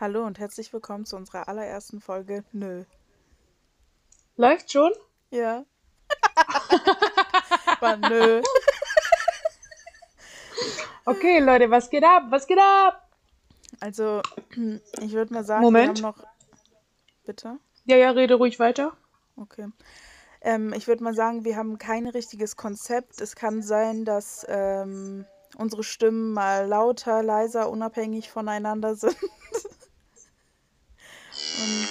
Hallo und herzlich willkommen zu unserer allerersten Folge Nö. Läuft schon? Ja. War nö. Okay, Leute, was geht ab? Was geht ab? Also, ich würde mal sagen, Moment. wir haben noch. Bitte? Ja, ja, rede ruhig weiter. Okay. Ähm, ich würde mal sagen, wir haben kein richtiges Konzept. Es kann sein, dass ähm, unsere Stimmen mal lauter, leiser, unabhängig voneinander sind. Und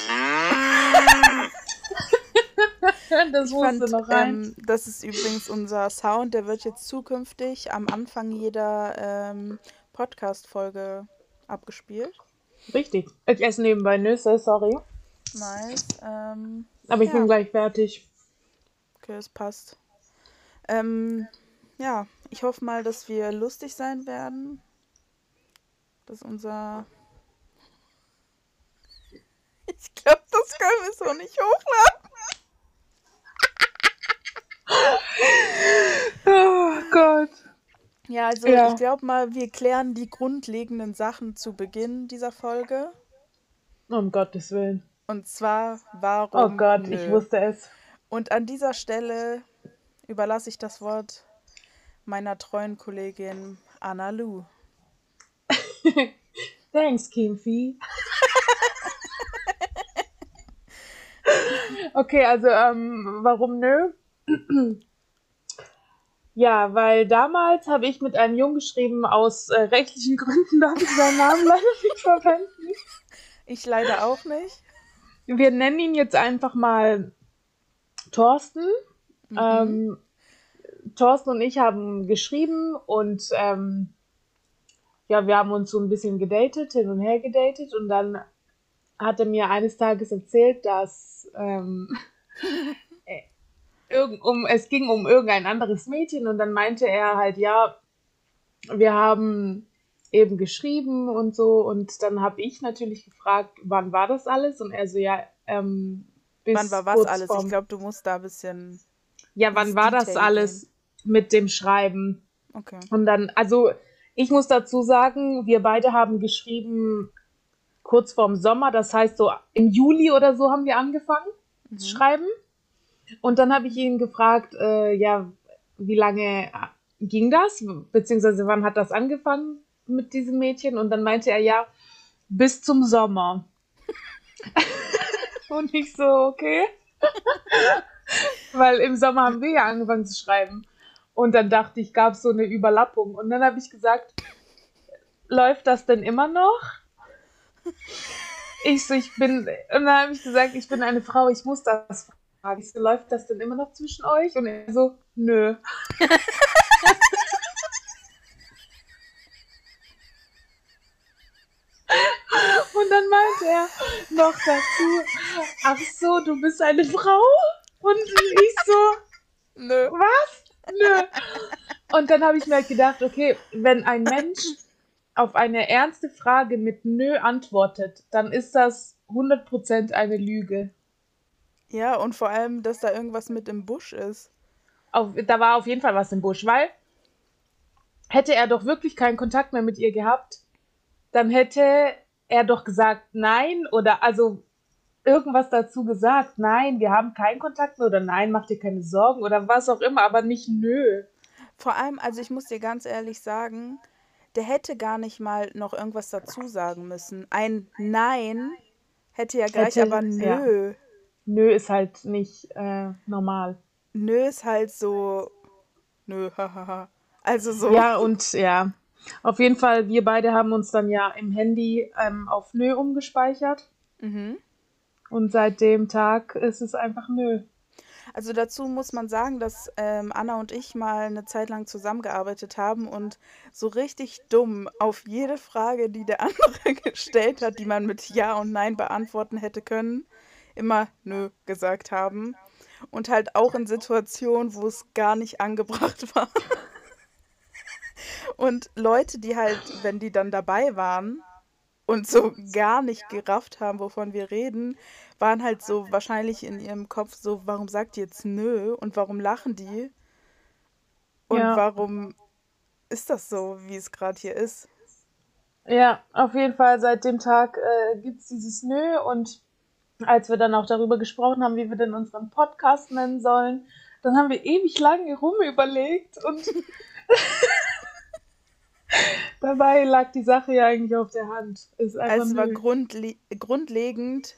das ich fand, noch rein. ähm, das ist übrigens unser Sound, der wird jetzt zukünftig am Anfang jeder ähm, Podcast-Folge abgespielt. Richtig. Ich esse nebenbei Nüsse, sorry. Nice. Ähm, Aber ich Ja. bin gleich fertig. okay, es passt. Ähm, ja, ich hoffe mal, dass wir lustig sein werden. Dass unser. Ich glaube, das können wir so nicht hochladen. Oh Gott. Ja, also Ja. ich glaube mal, wir klären die grundlegenden Sachen zu Beginn dieser Folge. Um Gottes Willen. Und zwar, Oh warum Gott, nö? ich wusste es. Und an dieser Stelle überlasse ich das Wort meiner treuen Kollegin Anna Lu. Thanks, Kimfi. Okay, also ähm, warum nö? ja, weil damals habe ich mit einem Jungen geschrieben, aus äh, rechtlichen Gründen darf ich seinen Namen leider nicht verwenden. Ich leider auch nicht. Wir nennen ihn jetzt einfach mal Thorsten. Mhm. Ähm, Thorsten und ich haben geschrieben und ähm, ja, wir haben uns so ein bisschen gedatet, hin und her gedatet und dann hat er mir eines Tages erzählt, dass ähm, äh, um, es ging um irgendein anderes Mädchen und dann meinte er halt, ja, wir haben eben geschrieben und so und dann habe ich natürlich gefragt, wann war das alles und er so, ja, ähm, bis Wann war was kurz alles? vorm- Ich glaube, du musst da ein bisschen. ja, wann war das alles mit dem Schreiben? Okay. Und dann, also ich muss dazu sagen, wir beide haben geschrieben kurz vorm Sommer, das heißt so im Juli oder so haben wir angefangen zu Mhm. schreiben. Und dann habe ich ihn gefragt, äh, ja, wie lange ging das? Beziehungsweise wann hat das angefangen mit diesem Mädchen? Und dann meinte er, ja, bis zum Sommer. Und ich so, okay. Weil im Sommer haben wir ja angefangen zu schreiben. Und dann dachte ich, gab es so eine Überlappung. Und dann habe ich gesagt, läuft das denn immer noch? Ich so, ich bin, und dann habe ich gesagt, ich bin eine Frau, ich muss das fragen. Ich so, läuft das denn immer noch zwischen euch? Und er so, nö. Und dann meinte er noch dazu, ach so, du bist eine Frau? Und ich so, Nö. was? Nö. Und dann habe ich mir halt gedacht, okay, wenn ein Mensch auf eine ernste Frage mit Nö antwortet, dann ist das 100% eine Lüge. Ja, und vor allem, dass da irgendwas mit im Busch ist. Auf, da war auf jeden Fall was im Busch, weil hätte er doch wirklich keinen Kontakt mehr mit ihr gehabt, dann hätte er doch gesagt nein oder also irgendwas dazu gesagt, nein, wir haben keinen Kontakt mehr oder nein, mach dir keine Sorgen oder was auch immer, aber nicht nö. Vor allem, also ich muss dir ganz ehrlich sagen, der hätte gar nicht mal noch irgendwas dazu sagen müssen. Ein Nein hätte ja gleich Hätte- aber Nö. Nö ist halt nicht äh, normal. Nö ist halt so. Nö, hahaha. Also so. Ja, und ja, auf jeden Fall, wir beide haben uns dann ja im Handy ähm, auf Nö umgespeichert. Mhm. Und seit dem Tag ist es einfach Nö. Also dazu muss man sagen, dass ähm, Anna und ich mal eine Zeit lang zusammengearbeitet haben und so richtig dumm auf jede Frage, die der andere gestellt hat, die man mit Ja und Nein beantworten hätte können, immer Nö gesagt haben. Und halt auch in Situationen, wo es gar nicht angebracht war. Und Leute, die halt, wenn die dann dabei waren und so gar nicht gerafft haben, wovon wir reden, waren halt so wahrscheinlich in ihrem Kopf so, warum sagt die jetzt nö und warum lachen die? Und Ja. warum ist das so, wie es gerade hier ist? Ja, auf jeden Fall seit dem Tag äh, gibt es dieses Nö und als wir dann auch darüber gesprochen haben, wie wir denn unseren Podcast nennen sollen, dann haben wir ewig lange rumüberlegt und dabei lag die Sache ja eigentlich auf der Hand. Ist einfach es war grundle grundlegend,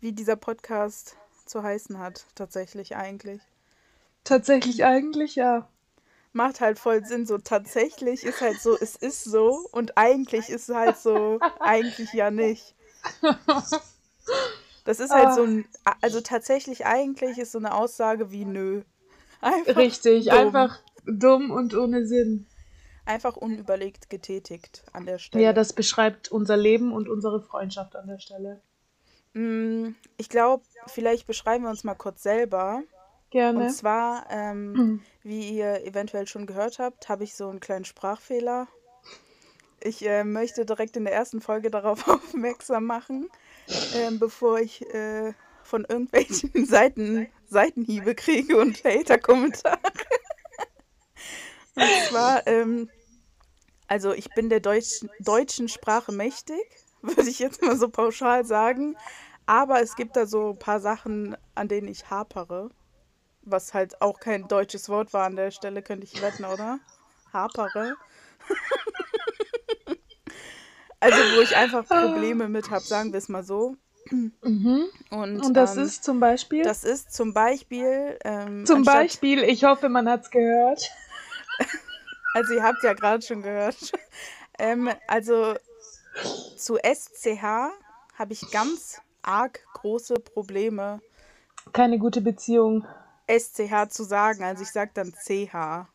wie dieser Podcast zu heißen hat, tatsächlich eigentlich. Tatsächlich eigentlich, ja. Macht halt voll Sinn. So tatsächlich ist halt so, es ist so und eigentlich ist es halt so, eigentlich ja nicht. Das ist halt so ein, also tatsächlich eigentlich ist so eine Aussage wie nö. Einfach Richtig, dumm. einfach dumm und ohne Sinn. Einfach unüberlegt getätigt an der Stelle. Ja, das beschreibt unser Leben und unsere Freundschaft an der Stelle. Mm, ich glaube, vielleicht beschreiben wir uns mal kurz selber. Gerne. Und zwar, ähm, mhm. wie ihr eventuell schon gehört habt, habe ich so einen kleinen Sprachfehler. Ich äh, möchte direkt in der ersten Folge darauf aufmerksam machen, äh, bevor ich äh, von irgendwelchen Seiten Seitenhiebe kriege und Hater-Kommentare. und zwar, ähm, also ich bin der Deutsch, deutschen Sprache mächtig, würde ich jetzt mal so pauschal sagen. Aber es gibt da so ein paar Sachen, an denen ich hapere. Was halt auch kein deutsches Wort war an der Stelle, könnte ich wetten, oder? Hapere. also, wo ich einfach Probleme mit habe, sagen wir es mal so. Mhm. Und, Und, das ähm, ist zum Beispiel? Das ist zum Beispiel. Ähm, zum Beispiel, ich hoffe, man hat es gehört. Also, ihr habt ja gerade schon gehört. ähm, also, zu SCH habe ich ganz arg große Probleme. Keine gute Beziehung. SCH zu sagen, also ich sage dann CH.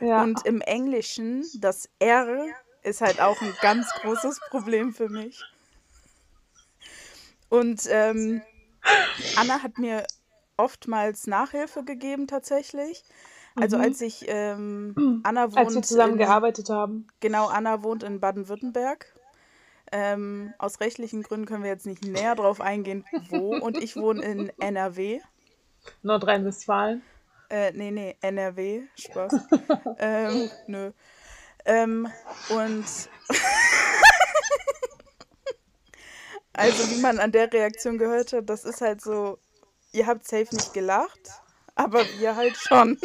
Ja. Und im Englischen, das R ist halt auch ein ganz großes Problem für mich. Und ähm, Anna hat mir oftmals Nachhilfe gegeben tatsächlich. Also mhm. als ich ähm, Anna wohnt. Als wir zusammen in, gearbeitet haben. Genau, Anna wohnt in Baden-Württemberg. Ähm, aus rechtlichen Gründen können wir jetzt nicht näher drauf eingehen, wo. Und ich wohne in NRW. Nordrhein-Westfalen. Äh, nee, nee, NRW. Spaß. ähm, nö. Ähm, und also wie man an der Reaktion gehört hat, das ist halt so, ihr habt safe nicht gelacht, aber wir halt schon.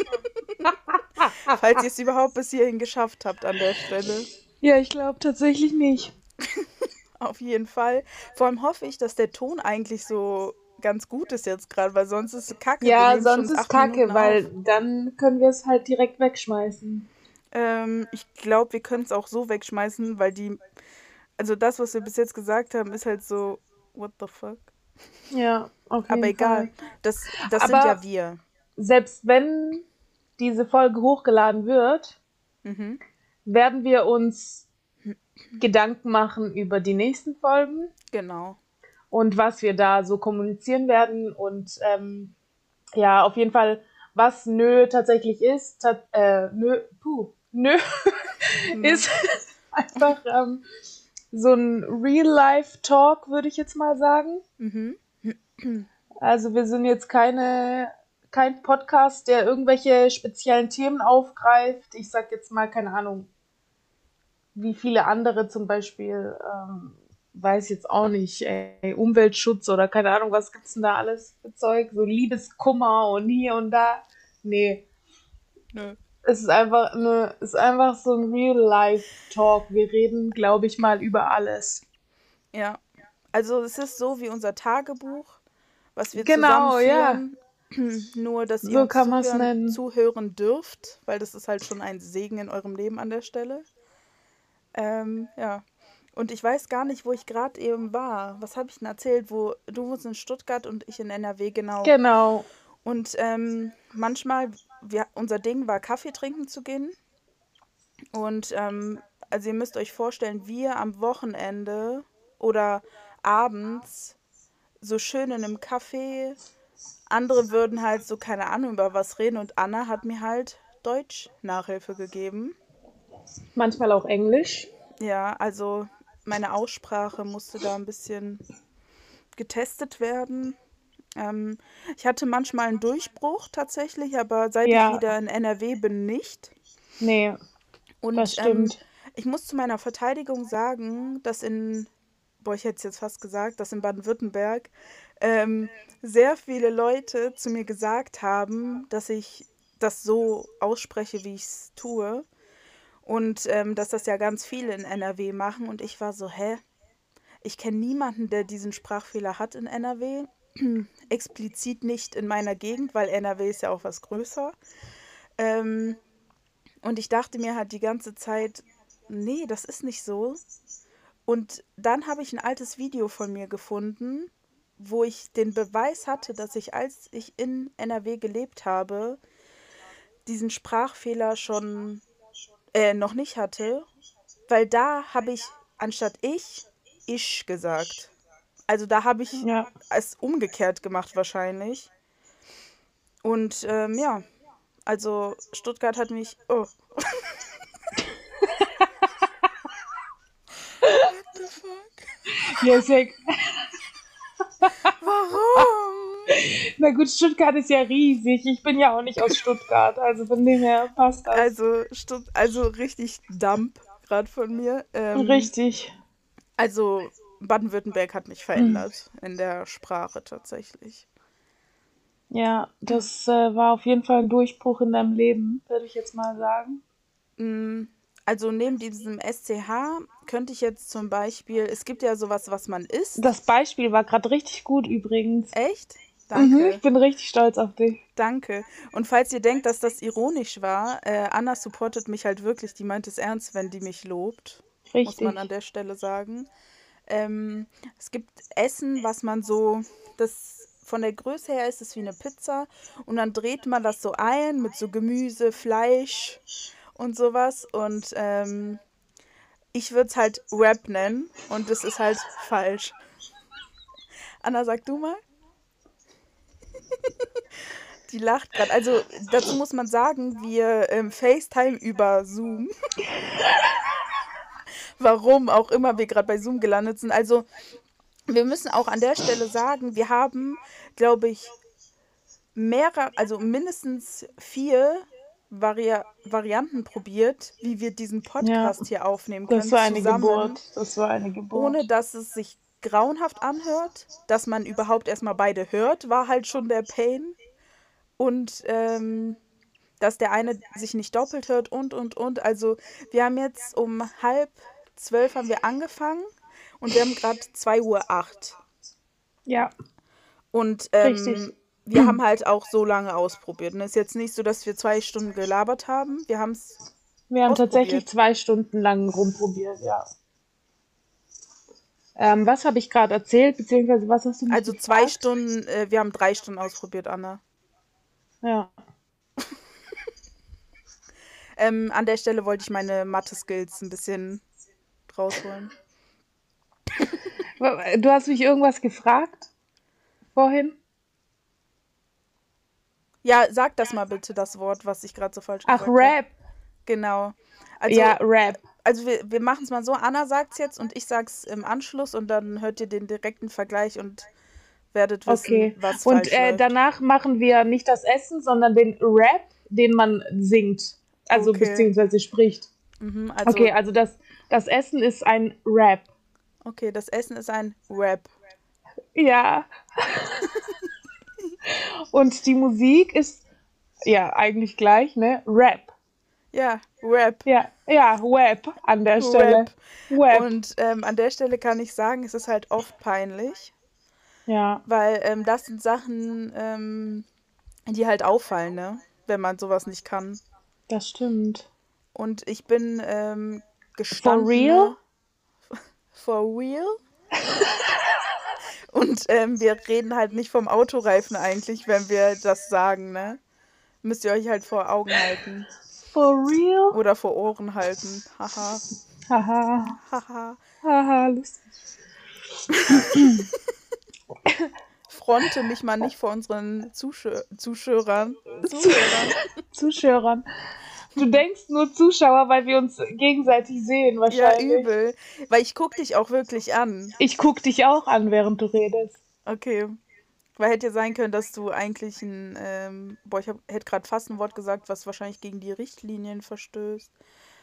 Falls ihr es überhaupt bis hierhin geschafft habt an der Stelle. Ja, ich glaube tatsächlich nicht. Auf jeden Fall. Vor allem hoffe ich, dass der Ton eigentlich so ganz gut ist jetzt gerade, weil sonst ist es kacke. Ja, sonst ist kacke, weil dann können wir es halt direkt wegschmeißen. Ähm, ich glaube, wir können es auch so wegschmeißen, weil die. Also das, was wir bis jetzt gesagt haben, ist halt so, what the fuck? Ja, auf jeden Aber egal, Fall. das, das sind ja wir. Selbst wenn diese Folge hochgeladen wird, mhm. werden wir uns Gedanken machen über die nächsten Folgen. Genau. Und was wir da so kommunizieren werden und ähm, ja, auf jeden Fall, was Nö tatsächlich ist. Ta äh, nö, puh, Nö mhm. ist einfach ähm, so ein Real-Life-Talk, würde ich jetzt mal sagen. Mhm. Also wir sind jetzt keine kein Podcast, der irgendwelche speziellen Themen aufgreift. Ich sag jetzt mal, keine Ahnung, wie viele andere zum Beispiel, ähm, weiß jetzt auch nicht, ey, Umweltschutz oder keine Ahnung, was gibt's denn da alles für Zeug? So Liebeskummer und hier und da. Nee. Nö. Es ist einfach, ne, ist einfach so ein Real-Life-Talk. Wir reden, glaube ich, mal über alles. Ja. Also es ist so wie unser Tagebuch, was wir genau, zusammenführen. Ja. Nur, dass ihr so uns zuhören, zuhören dürft, weil das ist halt schon ein Segen in eurem Leben an der Stelle. Ähm, ja. Und ich weiß gar nicht, wo ich gerade eben war. Was habe ich denn erzählt? Wo du wohnst in Stuttgart und ich in NRW, genau. Genau. Und ähm, manchmal, wir, unser Ding war, Kaffee trinken zu gehen. Und ähm, also ihr müsst euch vorstellen, wir am Wochenende oder abends so schön in einem Café. Andere würden halt so keine Ahnung über was reden und Anna hat mir halt Deutsch Nachhilfe gegeben. Manchmal auch Englisch. Ja, also meine Aussprache musste da ein bisschen getestet werden. Ähm, ich hatte manchmal einen Durchbruch tatsächlich, aber seit ja. ich wieder in NRW bin, nicht. Nee. Und das ähm, stimmt. Ähm, ich muss zu meiner Verteidigung sagen, dass in, boah, ich hätte es jetzt fast gesagt, dass in Baden-Württemberg ähm, sehr viele Leute zu mir gesagt haben, dass ich das so ausspreche, wie ich es tue. Und ähm, dass das ja ganz viele in NRW machen. Und ich war so, hä? Ich kenne niemanden, der diesen Sprachfehler hat in NRW. Explizit nicht in meiner Gegend, weil NRW ist ja auch was größer. Ähm, und ich dachte mir halt die ganze Zeit, nee, das ist nicht so. Und dann habe ich ein altes Video von mir gefunden, wo ich den Beweis hatte, dass ich, als ich in NRW gelebt habe, diesen Sprachfehler schon äh, noch nicht hatte, weil da habe ich anstatt ich, ich gesagt. Also da habe ich Ja. es umgekehrt gemacht wahrscheinlich. Und ähm, ja, also Stuttgart hat mich. Oh. What the fuck? Ja, ist ja, Warum? na gut, Stuttgart ist ja riesig. Ich bin ja auch nicht aus Stuttgart. Also von dem her passt das. Also, Stutt also richtig Dump gerade von mir. Ähm, Richtig. Also Baden-Württemberg hat mich verändert in der Sprache tatsächlich. Ja, das äh, war auf jeden Fall ein Durchbruch in deinem Leben, würde ich jetzt mal sagen. Mm, Also neben diesem SCH könnte ich jetzt zum Beispiel, es gibt ja sowas, was man isst. Das Beispiel war gerade richtig gut übrigens. Echt? Mhm, Danke, ich bin richtig stolz auf dich. danke. Und falls ihr denkt, dass das ironisch war, äh, Anna supportet mich halt wirklich, die meint es ernst, wenn die mich lobt, muss Richtig. man an der Stelle sagen. Ähm, es gibt Essen, was man so, das von der Größe her ist es wie eine Pizza und dann dreht man das so ein mit so Gemüse, Fleisch und sowas und ähm, ich würde es halt Wrap nennen und das ist halt falsch. Anna, sag du mal. Die lacht gerade. Also dazu muss man sagen, wir ähm, FaceTime über Zoom. Warum auch immer wir gerade bei Zoom gelandet sind. Also wir müssen auch an der Stelle sagen, wir haben, glaube ich, mehrere, also mindestens vier Vari Varianten probiert, wie wir diesen Ja, Podcast hier aufnehmen können, das war eine zusammen, Geburt. Das war eine ohne Geburt. dass es sich grauenhaft anhört, dass man überhaupt erstmal beide hört, war halt schon der Pain. Und ähm, dass der eine sich nicht doppelt hört und, und, und. Also wir haben jetzt um halb zwölf haben wir angefangen und wir haben gerade 2.08 Uhr. acht. Ja, Und richtig. Wir haben halt auch so lange ausprobiert. Und es ist jetzt nicht so, dass wir zwei Stunden gelabert haben. Wir haben es Wir haben tatsächlich zwei Stunden lang rumprobiert, ja. Ähm, was habe ich gerade erzählt, beziehungsweise was hast du Also zwei gefragt? Stunden, äh, wir haben drei Stunden ausprobiert, Anna. Ja. Ähm, an der Stelle wollte ich meine Mathe-Skills ein bisschen rausholen. Du hast mich irgendwas gefragt vorhin? Ja, sag das mal bitte, das Wort, was ich gerade so falsch Ach, gesagt habe. Rap. Genau. Also, Ja, Rap. also wir, wir machen es mal so, Anna sagt es jetzt und ich sag's im Anschluss und dann hört ihr den direkten Vergleich und werdet wissen, Okay. was Und falsch äh, läuft. danach machen wir nicht das Essen, sondern den Rap, den man singt. Also Okay. beziehungsweise spricht. Mhm, also, Okay, also das, das Essen ist ein Rap. okay, das Essen ist ein Rap. Ja. Und die Musik ist ja eigentlich gleich, ne? Rap. Ja, Rap. Ja, ja, Web an der Stelle. Rap. Web. Und ähm, an der Stelle kann ich sagen, es ist halt oft peinlich, Ja, weil ähm, das sind Sachen, ähm, die halt auffallen, ne? Wenn man sowas nicht kann. das stimmt. Und ich bin ähm, For gestandene... real? For real? Und ähm, wir reden halt nicht vom Autoreifen eigentlich, wenn wir das sagen, ne? Müsst ihr euch halt vor Augen halten. For real? Oder vor Ohren halten. Haha. Haha, Haha. haha, lustig. Fronte mich mal nicht vor unseren Zuschö Zuschauern. Zuhörern. Zuschauern. Du denkst nur Zuschauer, weil wir uns gegenseitig sehen, Ja, wahrscheinlich. übel. Weil ich guck dich auch wirklich an. Ich guck dich auch an, während du redest. Okay. Weil hätte ja sein können, dass du eigentlich ein, ähm, boah, ich hab, hätte gerade fast ein Wort gesagt, was wahrscheinlich gegen die Richtlinien verstößt.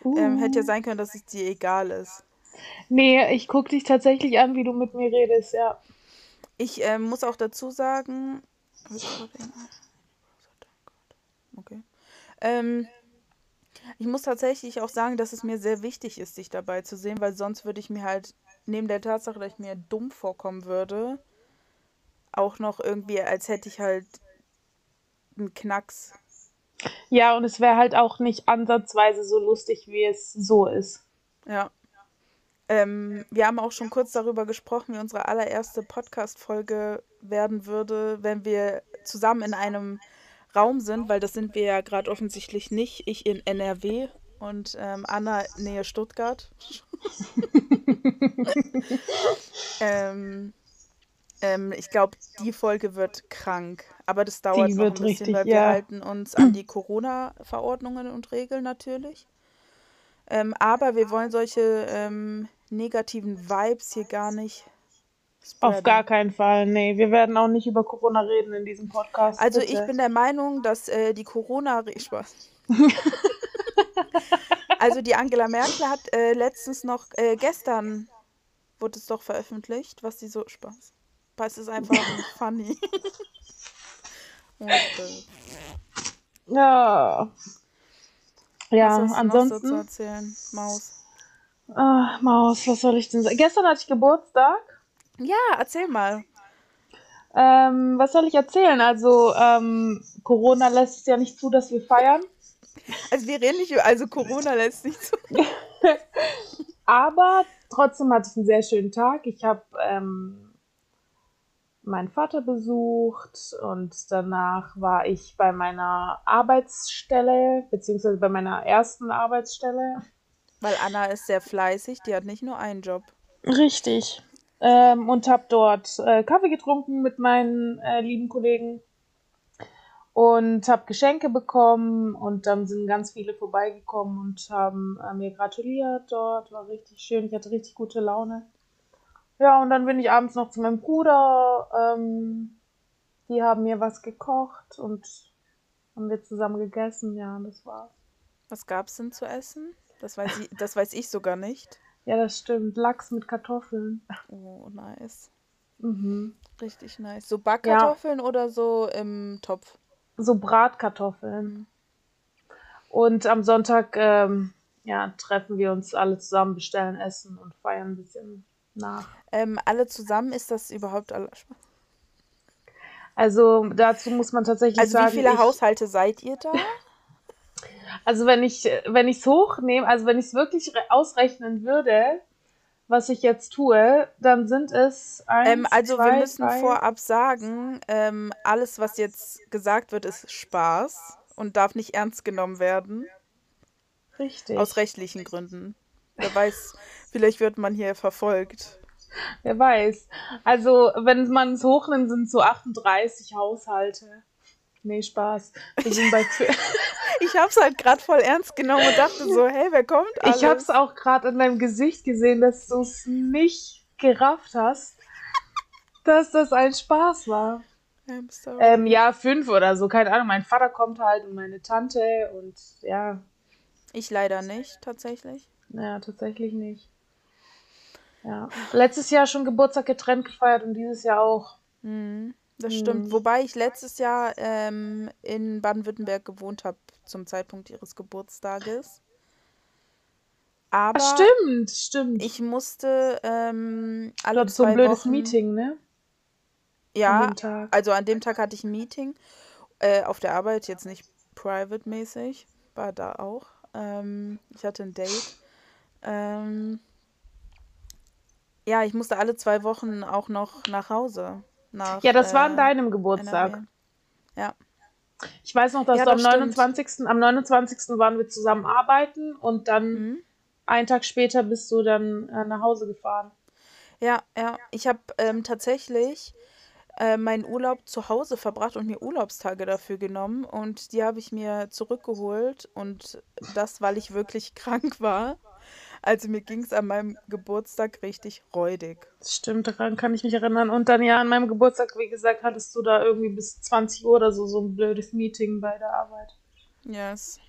Ähm, hätte ja Uh. sein können, dass es dir egal ist. Nee, ich gucke dich tatsächlich an, wie du mit mir redest, ja. Ich ähm, muss auch dazu sagen. Okay. Ähm, ich muss tatsächlich auch sagen, dass es mir sehr wichtig ist, dich dabei zu sehen, weil sonst würde ich mir halt, neben der Tatsache, dass ich mir dumm vorkommen würde, auch noch irgendwie, als hätte ich halt einen Knacks. Ja, und es wäre halt auch nicht ansatzweise so lustig, wie es so ist. Ja. Ähm, wir haben auch schon kurz darüber gesprochen, wie unsere allererste Podcast-Folge werden würde, wenn wir zusammen in einem Raum sind, weil das sind wir ja gerade offensichtlich nicht. Ich in NRW und ähm, Anna Nähe Stuttgart. ähm, ähm, ich glaube, die Folge wird krank, aber das dauert Die noch ein bisschen, richtig, weil wir ja. halten uns an die Corona-Verordnungen und Regeln natürlich. Ähm, aber wir wollen solche ähm, negativen Vibes hier gar nicht Auf gar spreaden. keinen Fall. Nee, wir werden auch nicht über Corona reden in diesem Podcast, Also ich bitte. bin der Meinung, dass äh, die Corona... Spaß. Also die Angela Merkel hat äh, letztens noch, äh, gestern wurde es doch veröffentlicht, was sie so... Spaß. Es ist einfach funny. Ja. Ja, so ansonsten. erzählen, Maus? Ah, Maus, was soll ich denn sagen? Gestern hatte ich Geburtstag. Ja, erzähl mal. Ähm, was soll ich erzählen? Also, ähm, Corona lässt es ja nicht zu, dass wir feiern. Also wir reden nicht über... Also Corona lässt nicht zu... Aber trotzdem hatte ich einen sehr schönen Tag. Ich habe ähm, meinen Vater besucht und danach war ich bei meiner Arbeitsstelle, beziehungsweise bei meiner ersten Arbeitsstelle. Weil Anna ist sehr fleißig, die hat nicht nur einen Job. Richtig. Ähm, und habe dort äh, Kaffee getrunken mit meinen äh, lieben Kollegen und habe Geschenke bekommen und dann sind ganz viele vorbeigekommen und haben äh, mir gratuliert dort. War richtig schön, ich hatte richtig gute Laune. Ja, und dann bin ich abends noch zu meinem Bruder. Ähm, die haben mir was gekocht und haben wir zusammen gegessen. Ja, das war's. Was gab's denn zu essen? Das weiß ich, das weiß ich sogar nicht. Ja, das stimmt. Lachs mit Kartoffeln. Oh, nice. Mhm. Richtig nice. So Ja, Backkartoffeln oder so im Topf? so Bratkartoffeln. Und am Sonntag, ähm, ja, treffen wir uns alle zusammen, bestellen Essen und feiern ein bisschen nach. Ähm, alle zusammen ist das überhaupt alle. Also dazu muss man tatsächlich Also wie sagen, viele ich, Haushalte seid ihr da? Also wenn ich, wenn ich es hochnehme, also wenn ich es wirklich re- ausrechnen würde, was ich jetzt tue, dann sind es Ähm, eins, also wir zwei, müssen drei, vorab sagen, ähm, alles, was jetzt gesagt wird, ist Spaß und darf nicht ernst genommen werden. Aus richtig. rechtlichen Gründen. Wer weiß, vielleicht wird man hier verfolgt. Wer weiß. Also wenn man es hochnimmt, sind es so 38 Haushalte. Nee, Spaß. Wir sind bei Ich hab's halt gerade voll ernst genommen und dachte so, hey, wer kommt Ich habe es alles? auch gerade in deinem Gesicht gesehen, dass du es nicht gerafft hast, dass das ein Spaß war. I'm sorry. Ähm, ja, fünf oder so, keine Ahnung. Mein Vater kommt halt und meine Tante und ja, Ich leider nicht, tatsächlich. ja, tatsächlich nicht. Ja. Letztes Jahr schon Geburtstag getrennt gefeiert und dieses Jahr auch. Mhm, das stimmt. Hm. Wobei ich letztes Jahr ähm, in Baden-Württemberg gewohnt habe zum Zeitpunkt ihres Geburtstages. Ach, Aber stimmt, stimmt. ich musste ähm, alle hattest so ein zwei blödes Wochen, Meeting, ne? An ja, Tag. also an dem Tag hatte ich ein Meeting äh, auf der Arbeit, jetzt nicht private-mäßig, war da auch. Ähm, ich hatte ein Date. Ähm, ja, ich musste alle zwei Wochen auch noch nach Hause, nach Ja, das war an äh, deinem Geburtstag. NRW. Ja, Ich weiß noch, dass ja, du am das stimmt. 29. Am 29. waren wir zusammen arbeiten und dann Mhm. einen Tag später bist du dann äh, nach Hause gefahren. Ja, ja. Ich habe ähm, tatsächlich äh, meinen Urlaub zu Hause verbracht und mir Urlaubstage dafür genommen und die habe ich mir zurückgeholt und das, weil ich wirklich krank war. Also mir ging es an meinem Geburtstag richtig räudig. Stimmt, daran kann ich mich erinnern. Und dann ja, an meinem Geburtstag, wie gesagt, hattest du da irgendwie bis 20 Uhr oder so so ein blödes Meeting bei der Arbeit. Yes.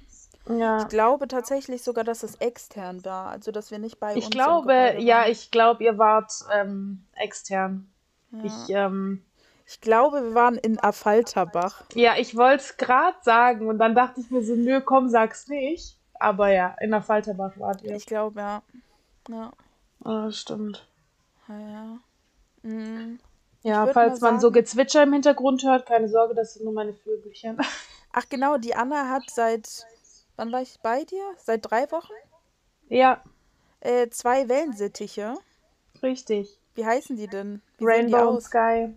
Ja. Ich glaube tatsächlich sogar, dass es extern war, also dass wir nicht bei Ich uns im glaube, ja, ich glaube, ihr wart ähm, extern. Ich, Ja. ähm, Ich glaube, wir waren in Affalterbach. ja, ich wollte es gerade sagen und dann dachte ich mir so, nö, komm, sag's nicht. Aber ja, in der Falterbach wart ihr. Ich glaube, ja. Ja, Ah, stimmt. ja. ja. Mhm. Ja, falls man so sagen- Gezwitscher im Hintergrund hört, keine Sorge, das sind nur meine Vögelchen. Ach genau, die Anna hat seit, wann war ich bei dir? Seit drei Wochen? ja, Äh, zwei Wellensittiche. richtig. Wie heißen die denn? Wie Rainbow und? Sky.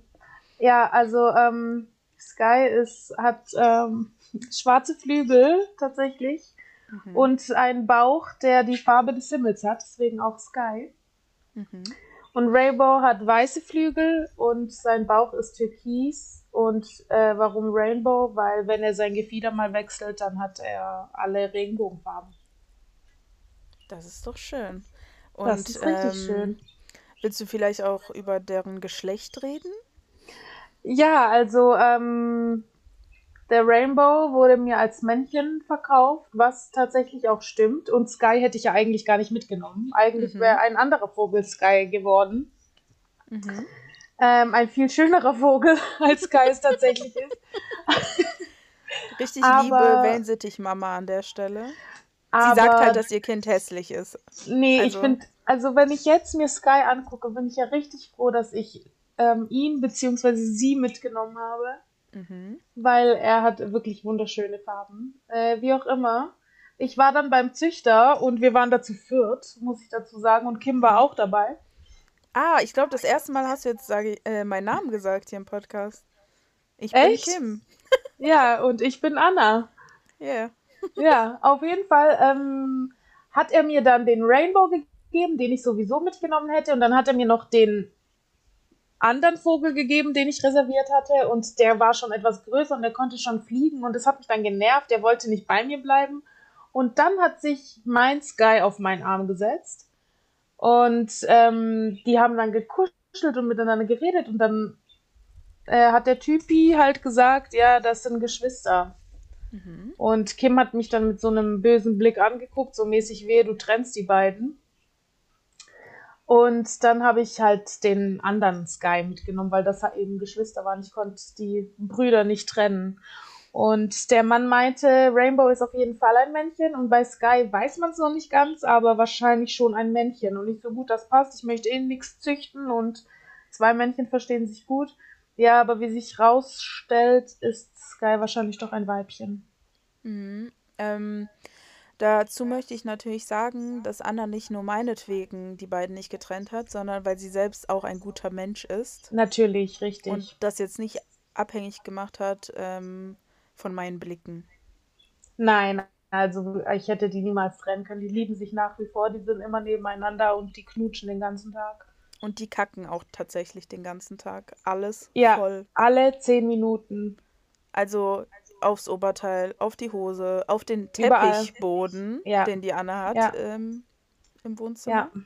Ja, also ähm, Sky ist, hat ähm, schwarze Flügel tatsächlich Mhm. und einen Bauch, der die Farbe des Himmels hat, deswegen auch Sky. Mhm. Und Rainbow hat weiße Flügel und sein Bauch ist türkis. Und äh, warum Rainbow? Weil wenn er sein Gefieder mal wechselt, dann hat er alle Regenbogenfarben. Das ist doch schön. das Und ist richtig ähm, schön. willst du vielleicht auch über deren Geschlecht reden? Ja, also ähm, der Rainbow wurde mir als Männchen verkauft, was tatsächlich auch stimmt. Und Sky hätte ich ja eigentlich gar nicht mitgenommen. Eigentlich Mhm. wäre ein anderer Vogel Sky geworden. Mhm. Ähm, ein viel schönerer Vogel, als Sky es tatsächlich ist. Richtig Aber- liebe Wellensittich-Mama an der Stelle. Sie Aber sagt halt, dass ihr Kind hässlich ist. nee, ich also- finde, also wenn ich jetzt mir Sky angucke, bin ich ja richtig froh, dass ich ähm, ihn bzw. sie mitgenommen habe. Mhm. weil er hat wirklich wunderschöne Farben. Äh, wie auch immer. Ich war dann beim Züchter und wir waren da zu viert, muss ich dazu sagen, und Kim war auch dabei. Ah, ich glaube, das erste Mal hast du jetzt ich, äh, meinen Namen gesagt hier im Podcast. Ich Echt? bin Kim. Ja, und ich bin Anna. Yeah. Ja, auf jeden Fall ähm, hat er mir dann den Rainbow gegeben, den ich sowieso mitgenommen hätte, und dann hat er mir noch den anderen Vogel gegeben, den ich reserviert hatte, und der war schon etwas größer und der konnte schon fliegen und das hat mich dann genervt, der wollte nicht bei mir bleiben. Und dann hat sich mein Sky auf meinen Arm gesetzt und ähm, die haben dann gekuschelt und miteinander geredet und dann äh, hat der Typi halt gesagt, ja, das sind Geschwister. Mhm. Und Kim hat mich dann mit so einem bösen Blick angeguckt, so mäßig wehe, du trennst die beiden. Und dann habe ich halt den anderen Sky mitgenommen, weil das eben Geschwister waren. Ich konnte die Brüder nicht trennen. Und der Mann meinte, Rainbow ist auf jeden Fall ein Männchen und bei Sky weiß man es noch nicht ganz, aber wahrscheinlich schon ein Männchen. Und nicht so gut, das passt. Ich möchte eh nichts züchten und zwei Männchen verstehen sich gut. Ja, aber wie sich rausstellt, ist Sky wahrscheinlich doch ein Weibchen. Mhm. Ähm, dazu möchte ich natürlich sagen, dass Anna nicht nur meinetwegen die beiden nicht getrennt hat, sondern weil sie selbst auch ein guter Mensch ist Natürlich, richtig. und das jetzt nicht abhängig gemacht hat ähm, von meinen Blicken. Nein, also ich hätte die niemals trennen können. Die lieben sich nach wie vor, die sind immer nebeneinander und die knutschen den ganzen Tag. Und die kacken auch tatsächlich den ganzen Tag. Alles Ja. voll. Alle zehn Minuten. Also aufs Oberteil, auf die Hose, auf den. Teppichboden, Ja. den die Anna hat Ja. ähm, im Wohnzimmer. Ja.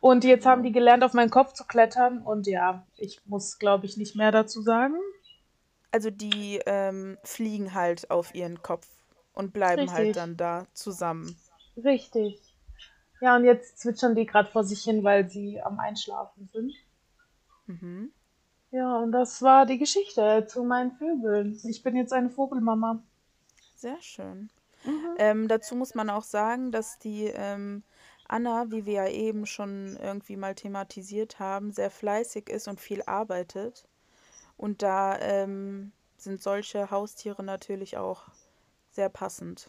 Und jetzt haben die gelernt, auf meinen Kopf zu klettern und ja, ich muss, glaube ich, nicht mehr dazu sagen. Also die ähm, fliegen halt auf ihren Kopf und bleiben halt Richtig. dann da zusammen. Richtig. Ja, und jetzt zwitschern die gerade vor sich hin, weil sie am Einschlafen sind. Mhm. Ja, und das war die Geschichte zu meinen Vögeln. Ich bin jetzt eine Vogelmama. Sehr schön. Mhm. Ähm, dazu muss man auch sagen, dass die ähm, Anna, wie wir ja eben schon irgendwie mal thematisiert haben, sehr fleißig ist und viel arbeitet. Und da ähm, sind solche Haustiere natürlich auch sehr passend.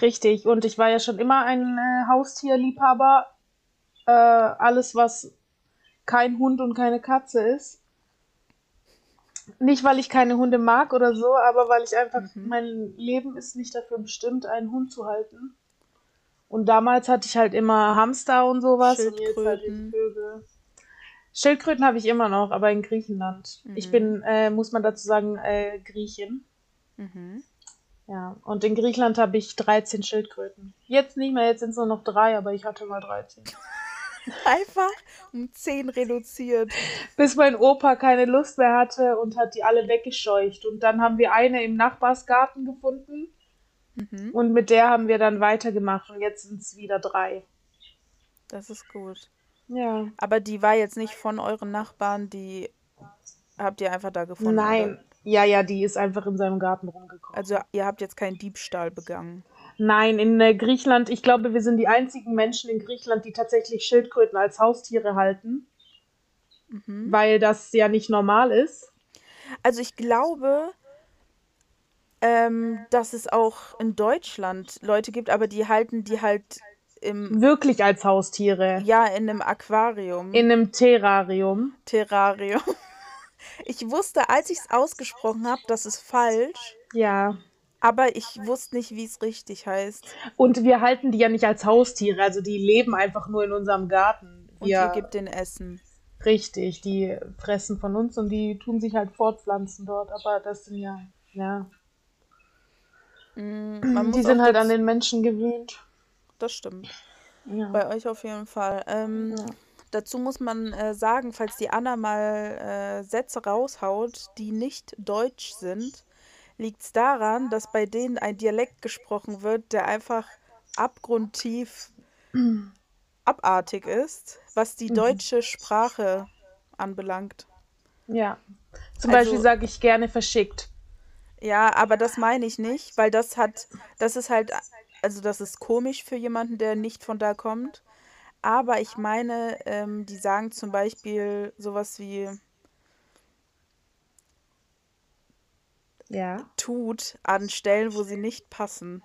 Richtig, und ich war ja schon immer ein äh, Haustierliebhaber. Äh, alles, was kein Hund und keine Katze ist. Nicht, weil ich keine Hunde mag oder so, aber weil ich einfach, Mhm. mein Leben ist nicht dafür bestimmt, einen Hund zu halten. Und damals hatte ich halt immer Hamster und sowas und jetzt halt Schildkröten. Vögel. Schildkröten habe ich immer noch, aber in Griechenland. Ich Mhm. bin, äh, muss man dazu sagen, äh, Griechin. Mhm. Ja, und in Griechenland habe ich 13 Schildkröten. Jetzt nicht mehr, jetzt sind es nur noch drei, aber ich hatte mal 13. Einfach um 10 reduziert. Bis mein Opa keine Lust mehr hatte und hat die alle weggescheucht. Und dann haben wir eine im Nachbarsgarten gefunden. Mhm. Und mit der haben wir dann weitergemacht und jetzt sind es wieder drei. Das ist gut. Ja. Aber die war jetzt nicht von euren Nachbarn, die habt ihr einfach da gefunden, oder? Nein. Ja, ja, die ist einfach in seinem Garten rumgekommen. Also ihr habt jetzt keinen Diebstahl begangen. Nein, in äh, Griechenland, ich glaube, wir sind die einzigen Menschen in Griechenland, die tatsächlich Schildkröten als Haustiere halten, Mhm. weil das ja nicht normal ist. Also ich glaube, ähm, dass es auch in Deutschland Leute gibt, aber die halten die halt im, Wirklich als Haustiere. ja, in einem Aquarium, In einem Terrarium. Terrarium. Ich wusste, als ich es ausgesprochen habe, das ist falsch, Ja. Aber ich wusste nicht, wie es richtig heißt. Und wir halten die ja nicht als Haustiere, also die leben einfach nur in unserem Garten. Und ihr Wir, gebt den Essen. richtig, die fressen von uns und die tun sich halt fortpflanzen dort, aber das sind ja, ja, Mm, die sind halt an den Menschen gewöhnt. das stimmt. Ja. Bei euch auf jeden Fall. Ähm, Ja. dazu muss man äh, sagen, falls die Anna mal äh, Sätze raushaut, die nicht deutsch sind, liegt es daran, dass bei denen ein Dialekt gesprochen wird, der einfach abgrundtief abartig ist, was die Mhm. deutsche Sprache anbelangt. Ja. Zum Beispiel Also, sage ich gerne verschickt. ja, aber das meine ich nicht, weil das hat, das ist halt, also das ist komisch für jemanden, der nicht von da kommt. Aber ich meine, ähm, die sagen zum Beispiel sowas wie Ja. tut an Stellen, wo sie nicht passen.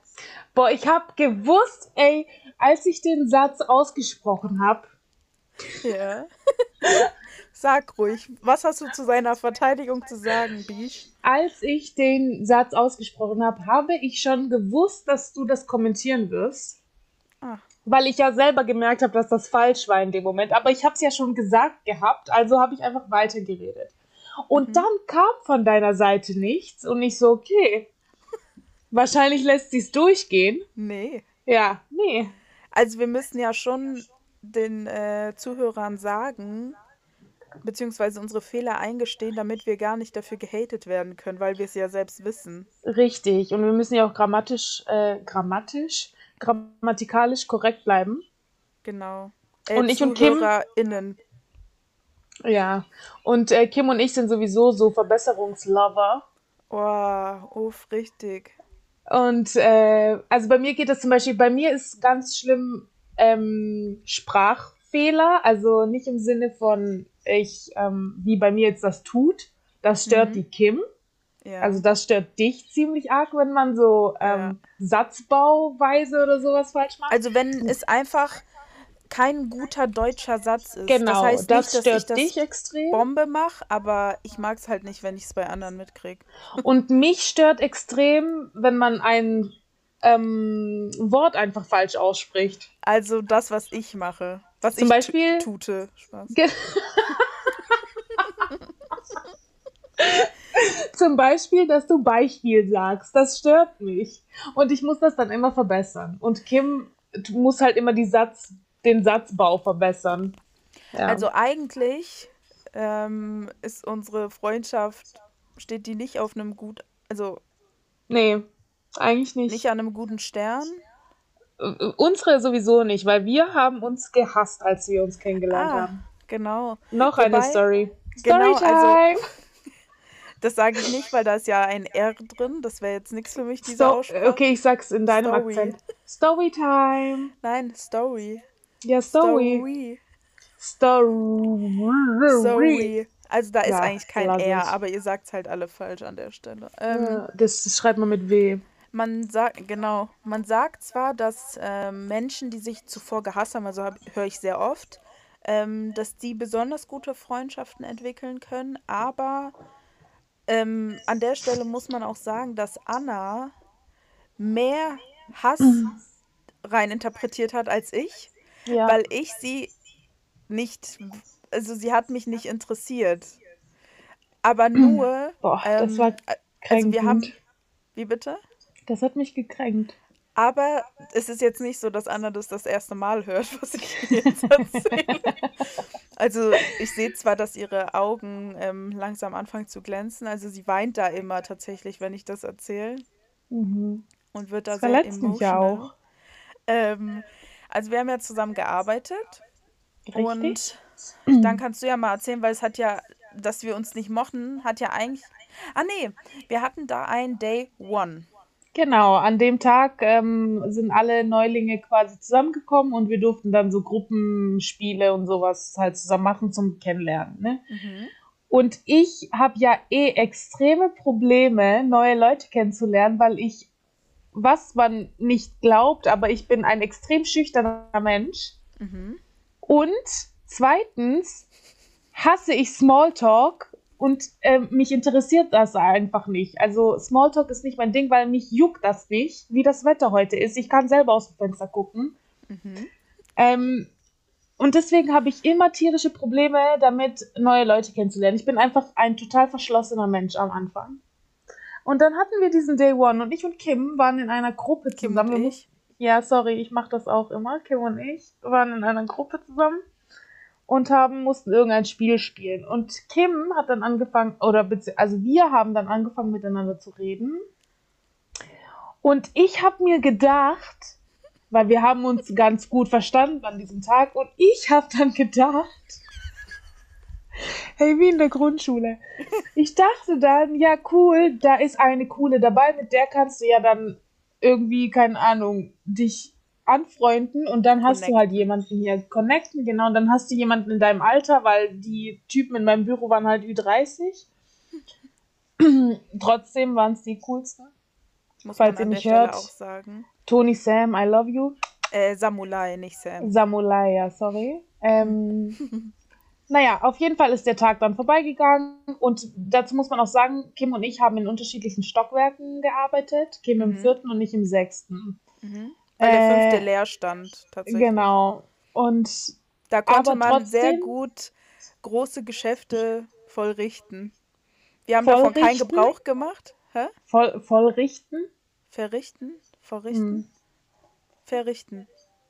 Boah, ich habe gewusst, ey, als ich den Satz ausgesprochen habe, Ja. Sag ruhig, was hast du zu seiner Verteidigung zu sagen, Bish? als ich den Satz ausgesprochen habe, habe ich schon gewusst, dass du das kommentieren wirst. Ah, Weil ich ja selber gemerkt habe, dass das falsch war in dem Moment. Aber ich habe es ja schon gesagt gehabt, also habe ich einfach weitergeredet. Und mhm. dann kam von deiner Seite nichts und ich so, okay, wahrscheinlich lässt sie es durchgehen. Nee. Ja, nee. Also wir müssen ja schon den äh, Zuhörern sagen, beziehungsweise unsere Fehler eingestehen, damit wir gar nicht dafür gehatet werden können, weil wir es ja selbst wissen. Richtig. Und wir müssen ja auch grammatisch, äh, grammatisch, grammatikalisch korrekt bleiben. Genau. Äh, Und ich und Kim. Ja. Und äh, Kim und ich sind sowieso so Verbesserungslover. Oh, uff, richtig. Und äh, also bei mir geht das zum Beispiel, bei mir ist ganz schlimm ähm, Sprachfehler, also nicht im Sinne von ich, ähm, wie bei mir jetzt das tut, das stört Mhm. die Kim. Also Ja, das stört dich ziemlich arg, wenn man so ja. ähm, Satzbauweise oder sowas falsch macht. Also wenn es einfach kein guter deutscher Satz ist. Das Genau, heißt nicht, das dass ich stört das dich extrem. Bombe mache, aber ich mag es halt nicht, wenn ich es bei anderen mitkriege. Und mich stört extrem, wenn man ein ähm, Wort einfach falsch ausspricht. Also das, was ich mache. Was Zum ich Beispiel, tute. Spaß. zum Beispiel, dass du Beispiel sagst. Das stört mich. Und ich muss das dann immer verbessern. Und Kim muss halt immer die Satz, den Satzbau verbessern. Ja. Also eigentlich ähm, ist unsere Freundschaft, steht die nicht auf einem gut, also Nee, eigentlich nicht nicht. an einem guten Stern. Äh, Unsere sowieso nicht, weil wir haben uns gehasst, als wir uns kennengelernt Ah, haben. genau. Noch eine Wobei, Story. genau, also Storytime! das sage ich nicht, weil da ist ja ein R drin. Das wäre jetzt nichts für mich, diese So, Aussprache. okay, ich sag's in deinem Story. Akzent. Storytime! Nein, Story. Ja, Story. Story. Story. Also da ist Ja, eigentlich kein R, ich. aber ihr sagt es halt alle falsch an der Stelle. Ähm, Ja, das, das schreibt man mit W. man sagt, genau, man sagt zwar, dass ähm, Menschen, die sich zuvor gehasst haben, also höre ich sehr oft, ähm, dass die besonders gute Freundschaften entwickeln können, aber ähm, an der Stelle muss man auch sagen, dass Anna mehr Hass rein interpretiert hat als ich, Ja. weil ich sie nicht, also sie hat mich nicht interessiert. Aber nur, Boah, das war ähm, also wir haben, kränkend. wie bitte? Das hat mich gekränkt. Aber es ist jetzt nicht so, dass Anna das das erste Mal hört, was ich jetzt erzähle. Also ich sehe zwar, dass ihre Augen ähm, langsam anfangen zu glänzen. Also sie weint da immer tatsächlich, wenn ich das erzähle. Mhm. und wird da Das sehr verletzt mich emotional. auch. Ähm, also wir haben ja zusammen gearbeitet Richtig? und dann kannst du ja mal erzählen, weil es hat ja, dass wir uns nicht mochten, hat ja eigentlich. Ah nee, wir hatten da ein Day One. Genau, an dem Tag ähm, sind alle Neulinge quasi zusammengekommen und wir durften dann so Gruppenspiele und sowas halt zusammen machen zum Kennenlernen, ne? Mhm. Und ich habe ja eh extreme Probleme, neue Leute kennenzulernen, weil ich, was man nicht glaubt, aber ich bin ein extrem schüchterner Mensch. Mhm. Und zweitens hasse ich Smalltalk und ähm, mich interessiert das einfach nicht. Also Smalltalk ist nicht mein Ding, weil mich juckt das nicht, wie das Wetter heute ist. Ich kann selber aus dem Fenster gucken. Mhm. Ähm, und deswegen habe ich immer tierische Probleme damit, neue Leute kennenzulernen. Ich bin einfach ein total verschlossener Mensch am Anfang. Und dann hatten wir diesen Day One und ich und Kim waren in einer Gruppe Kim zusammen. und Wir ich. ja, sorry, ich mache das auch immer. Kim und ich waren in einer Gruppe zusammen und haben mussten irgendein Spiel spielen. Und Kim hat dann angefangen, oder also wir haben dann angefangen miteinander zu reden. Und ich habe mir gedacht, weil wir haben uns ganz gut verstanden an diesem Tag, und ich habe dann gedacht, hey, wie in der Grundschule. Ich dachte dann, ja cool, da ist eine coole dabei, mit der kannst du ja dann irgendwie, keine Ahnung, dich anfreunden und dann hast du Connecten. halt jemanden hier connecten, genau, und dann hast du jemanden in deinem Alter, weil die Typen in meinem Büro waren halt Ü30. Trotzdem waren es die coolsten. Muss Falls man ihr mich hört. auch sagen. Tony Sam, I love you. Äh, Samulai, nicht Sam. Samulai, ja, sorry. Ähm, naja, auf jeden Fall ist der Tag dann vorbeigegangen und dazu muss man auch sagen, Kim und ich haben in unterschiedlichen Stockwerken gearbeitet. Kim im Mhm. vierten und ich im sechsten. Mhm. Weil der Äh, fünfte leer stand, tatsächlich. Genau. Und Da konnte man sehr trotzdem- gut große Geschäfte vollrichten. Wir haben davon keinen Vollrichten? Gebrauch gemacht. Hä? voll, vollrichten. Verrichten? Vorrichten? Hm. Verrichten.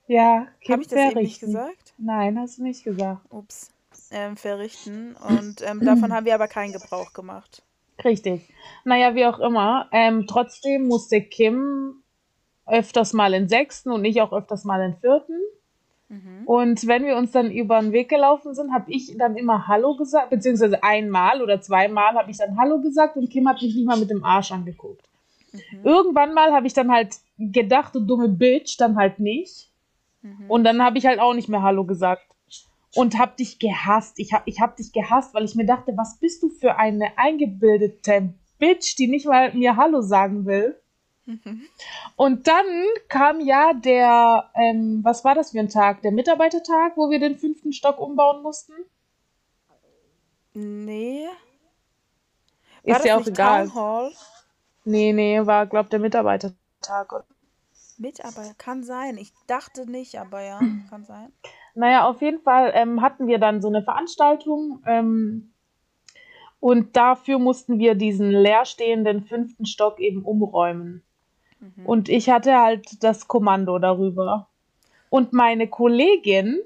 Ja, Kim Habe ich das eben nicht verrichten. gesagt? Nein, hast du nicht gesagt. Ups. Ähm, verrichten. Und ähm, davon haben wir aber keinen Gebrauch gemacht. Richtig. Naja, wie auch immer. Ähm, trotzdem musste Kim öfters mal in sechsten und ich auch öfters mal in vierten. Mhm. Und wenn wir uns dann über den Weg gelaufen sind, habe ich dann immer Hallo gesagt, beziehungsweise einmal oder zweimal habe ich dann Hallo gesagt und Kim hat mich nicht mal mit dem Arsch angeguckt. Mhm. Irgendwann mal habe ich dann halt gedacht, du dumme Bitch, dann halt nicht. Mhm. Und dann habe ich halt auch nicht mehr Hallo gesagt. Und hab dich gehasst. Ich hab, ich hab dich gehasst, weil ich mir dachte, was bist du für eine eingebildete Bitch, die nicht mal mir Hallo sagen will. Mhm. Und dann kam ja der, ähm, was war das für ein Tag? Der Mitarbeitertag, wo wir den fünften Stock umbauen mussten? Nee. Ist War das ja auch egal. Town Hall? Nee, nee, war, glaub, der Mitarbeitertag. Mitarbeiter, kann sein. Ich dachte nicht, aber ja, kann sein. Naja, auf jeden Fall ähm, hatten wir dann so eine Veranstaltung ähm, und dafür mussten wir diesen leerstehenden fünften Stock eben umräumen. Mhm. Und ich hatte halt das Kommando darüber. Und meine Kollegin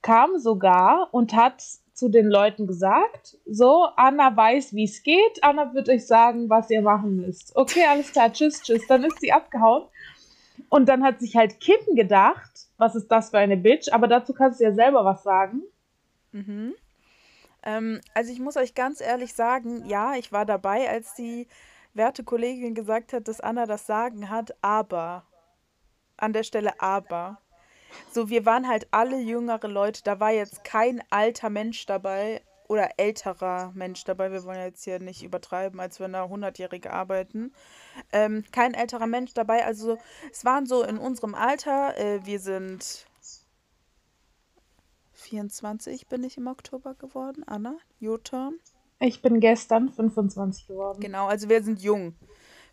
kam sogar und hat zu den Leuten gesagt, so, Anna weiß, wie es geht, Anna wird euch sagen, was ihr machen müsst. Okay, alles klar, tschüss, tschüss. Dann ist sie abgehauen. Und dann hat sich halt Kim gedacht, was ist das für eine Bitch? Aber dazu kannst du ja selber was sagen. Mhm. Ähm, also ich muss euch ganz ehrlich sagen, ja, ich war dabei, als die werte Kollegin gesagt hat, dass Anna das Sagen hat, aber an der Stelle aber. So, wir waren halt alle jüngere Leute, da war jetzt kein alter Mensch dabei oder älterer Mensch dabei. Wir wollen jetzt hier nicht übertreiben, als wenn da 100-Jährige arbeiten. Ähm, kein älterer Mensch dabei, also es waren so in unserem Alter, äh, wir sind 24 bin ich im Oktober geworden. Anna, your turn. Ich bin gestern 25 geworden. Genau, also wir sind jung,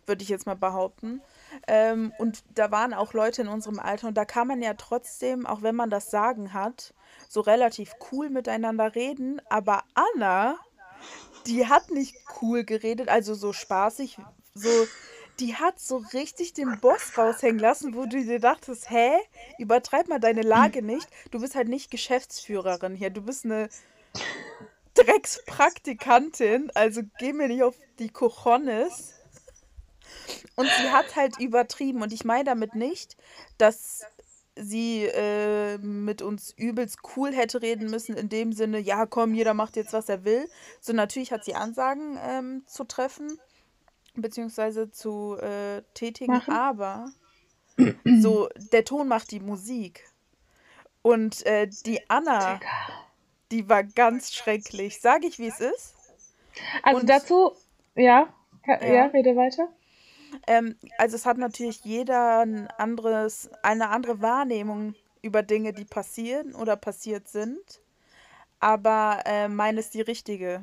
würde ich jetzt mal behaupten. Ähm, und da waren auch Leute in unserem Alter und da kann man ja trotzdem, auch wenn man das Sagen hat, so relativ cool miteinander reden. Aber Anna, die hat nicht cool geredet, also so spaßig, so, die hat so richtig den Boss raushängen lassen, wo du dir dachtest, hä, übertreib mal deine Lage nicht. Du bist halt nicht Geschäftsführerin hier, du bist eine Dreckspraktikantin, also geh mir nicht auf die Cojones. Und sie hat halt übertrieben. Und ich meine damit nicht, dass sie äh, mit uns übelst cool hätte reden müssen, in dem Sinne, ja, komm, jeder macht jetzt, was er will. So, natürlich hat sie Ansagen ähm, zu treffen, beziehungsweise zu äh, tätigen, Machen. aber so, der Ton macht die Musik. Und äh, die Anna, die war ganz schrecklich. Sag ich, wie es ist? Also Und, dazu, ja, ja, ja, rede weiter. Ähm, also es hat natürlich jeder ein anderes, eine andere Wahrnehmung über Dinge, die passieren oder passiert sind. Aber äh, meine ist die richtige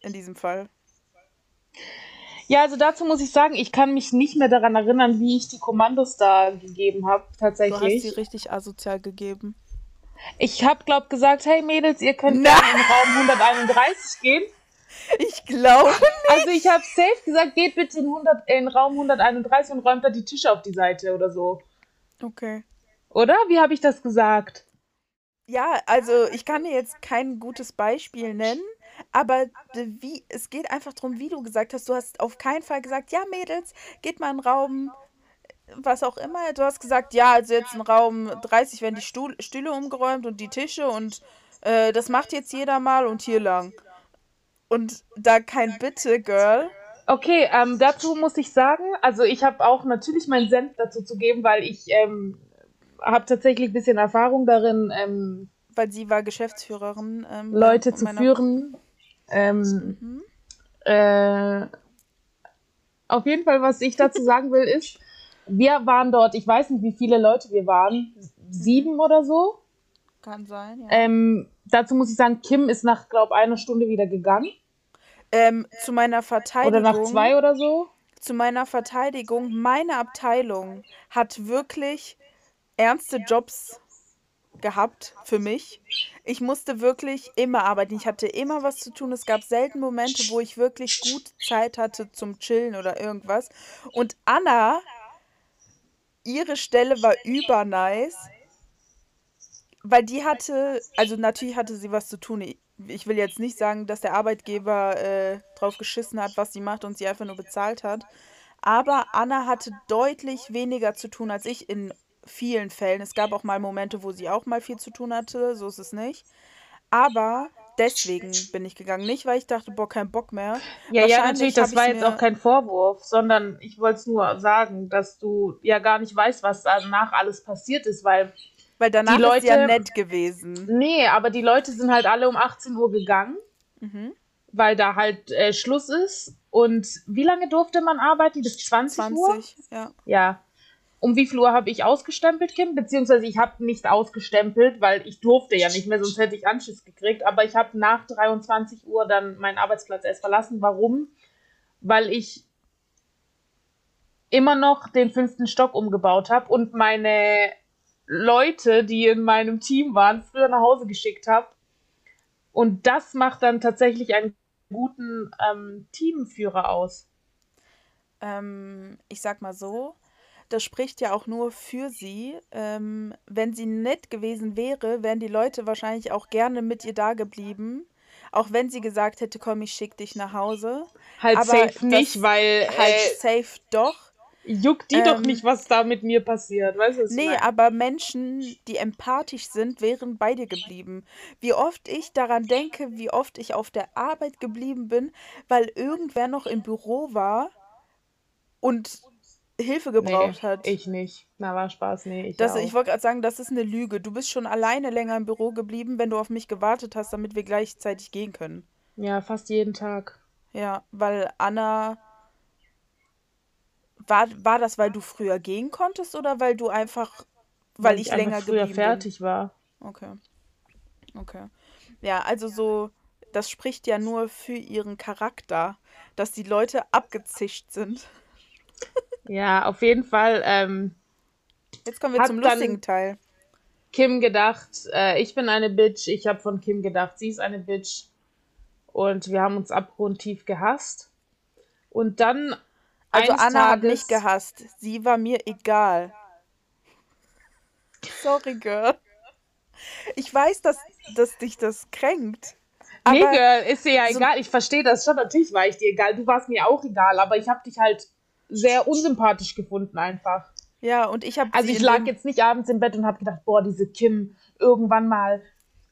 in diesem Fall. Ja, also dazu muss ich sagen, ich kann mich nicht mehr daran erinnern, wie ich die Kommandos da gegeben habe, tatsächlich. Du hast sie richtig asozial gegeben. Ich habe, glaub, gesagt, hey Mädels, ihr könnt in Raum 131 gehen. Ich glaube nicht. Also ich habe safe gesagt, geht bitte in, 100, in Raum 131 und räumt da die Tische auf die Seite oder so. Okay. Oder? Wie habe ich das gesagt? Ja, also ich kann dir jetzt kein gutes Beispiel nennen, aber wie, es geht einfach darum, wie du gesagt hast. Du hast auf keinen Fall gesagt, ja Mädels, geht mal in Raum was auch immer. Du hast gesagt, ja, also jetzt in Raum 30 werden die Stuhl, Stühle umgeräumt und die Tische und äh, das macht jetzt jeder mal und hier lang. Und da kein Bitte, Girl. Okay, ähm, dazu muss ich sagen, also ich habe auch natürlich meinen Senf dazu zu geben, weil ich ähm, habe tatsächlich ein bisschen Erfahrung darin. Ähm, weil sie war Geschäftsführerin. Ähm, Leute zu führen. Ähm, mhm. äh, auf jeden Fall, was ich dazu sagen will, ist, wir waren dort, ich weiß nicht, wie viele Leute wir waren, sieben oder so. Kann sein, ja. Ähm, dazu muss ich sagen, Kim ist nach, glaube einer Stunde wieder gegangen. Ähm, zu meiner Verteidigung. Oder nach zwei oder so? Zu meiner Verteidigung, meine Abteilung hat wirklich ernste Jobs gehabt für mich. Ich musste wirklich immer arbeiten. Ich hatte immer was zu tun. Es gab selten Momente, wo ich wirklich gut Zeit hatte zum Chillen oder irgendwas. Und Anna, ihre Stelle war übernice, weil die hatte, also natürlich hatte sie was zu tun ich will jetzt nicht sagen, dass der Arbeitgeber äh, drauf geschissen hat, was sie macht und sie einfach nur bezahlt hat. Aber Anna hatte deutlich weniger zu tun als ich in vielen Fällen. Es gab auch mal Momente, wo sie auch mal viel zu tun hatte, so ist es nicht. Aber deswegen bin ich gegangen. Nicht, weil ich dachte, boah, kein Bock mehr. Ja, ja, natürlich, das war jetzt auch kein Vorwurf, sondern ich wollte es nur sagen, dass du ja gar nicht weißt, was danach alles passiert ist, weil weil danach die Leute, ist ja nett gewesen. Nee, aber die Leute sind halt alle um 18 Uhr gegangen, mhm. weil da halt äh, Schluss ist. Und wie lange durfte man arbeiten? Bis 20, 20 Uhr? ja. Ja. Um wie viel Uhr habe ich ausgestempelt, Kim? Beziehungsweise ich habe nicht ausgestempelt, weil ich durfte ja nicht mehr, sonst hätte ich Anschiss gekriegt. Aber ich habe nach 23 Uhr dann meinen Arbeitsplatz erst verlassen. Warum? Weil ich immer noch den fünften Stock umgebaut habe und meine Leute, die in meinem Team waren, früher nach Hause geschickt habe. Und das macht dann tatsächlich einen guten ähm, Teamführer aus. Ähm, ich sag mal so, das spricht ja auch nur für sie. Ähm, wenn sie nett gewesen wäre, wären die Leute wahrscheinlich auch gerne mit ihr da geblieben. Auch wenn sie gesagt hätte, komm, ich schick dich nach Hause. Halt Aber safe nicht, weil. Halt äh, safe doch. Juckt die ähm, doch nicht, was da mit mir passiert, weißt du? Nee, meine? aber Menschen, die empathisch sind, wären bei dir geblieben. Wie oft ich daran denke, wie oft ich auf der Arbeit geblieben bin, weil irgendwer noch im Büro war und Hilfe gebraucht nee, hat. Ich nicht. Na, war Spaß, nee. Ich, das, ich wollte gerade sagen, das ist eine Lüge. Du bist schon alleine länger im Büro geblieben, wenn du auf mich gewartet hast, damit wir gleichzeitig gehen können. Ja, fast jeden Tag. Ja, weil Anna war, war das, weil du früher gehen konntest oder weil du einfach, weil, weil ich, ich länger früher geblieben fertig bin? war. Okay. Okay. Ja, also so, das spricht ja nur für ihren Charakter, dass die Leute abgezischt sind. ja, auf jeden Fall. Ähm, Jetzt kommen wir zum lustigen Teil. Kim gedacht, äh, ich bin eine Bitch. Ich habe von Kim gedacht, sie ist eine Bitch. Und wir haben uns abgrundtief gehasst. Und dann also Anna Tages... hat mich gehasst. Sie war mir egal. Sorry, Girl. Ich weiß, dass, dass dich das kränkt. Nee, Girl, ist dir ja so egal. Ich verstehe das schon. Natürlich war ich dir egal. Du warst mir auch egal. Aber ich habe dich halt sehr unsympathisch gefunden einfach. Ja, und ich habe Also ich lag jetzt nicht abends im Bett und habe gedacht, boah, diese Kim, irgendwann mal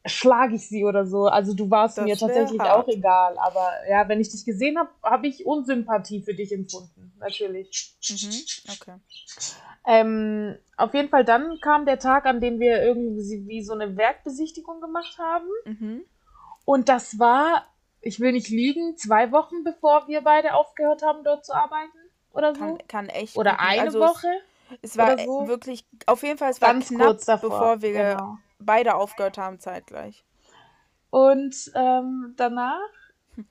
schlage ich sie oder so. Also du warst Das mir tatsächlich hart. auch egal. Aber ja, wenn ich dich gesehen habe, habe ich Unsympathie für dich empfunden. Natürlich. Mhm, okay. Ähm, auf jeden Fall dann kam der Tag, an dem wir irgendwie wie so eine Werkbesichtigung gemacht haben. Mhm. Und das war, ich will nicht lügen, zwei Wochen bevor wir beide aufgehört haben, dort zu arbeiten oder so. Kann, kann echt. Oder eine also Woche. Es, es war so. wirklich, auf jeden Fall, es war Ganz knapp, kurz davor. bevor wir Genau. Beide aufgehört haben zeitgleich. Und ähm, danach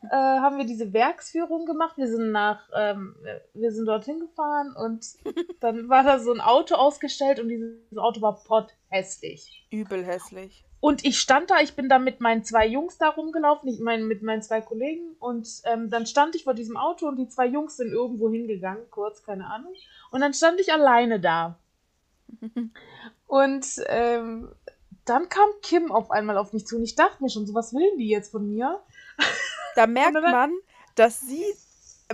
äh, haben wir diese Werksführung gemacht. Wir sind nach, ähm, wir sind dorthin gefahren und dann war da so ein Auto ausgestellt und dieses Auto war potthässlich. Übel hässlich. Und ich stand da, ich bin da mit meinen zwei Jungs da rumgelaufen, ich mein, mit meinen zwei Kollegen und ähm, dann stand ich vor diesem Auto und die zwei Jungs sind irgendwo hingegangen, kurz, keine Ahnung. Und dann stand ich alleine da. Und ähm, dann kam Kim auf einmal auf mich zu und ich dachte mir schon, so was will die jetzt von mir? Da merkt man, dass sie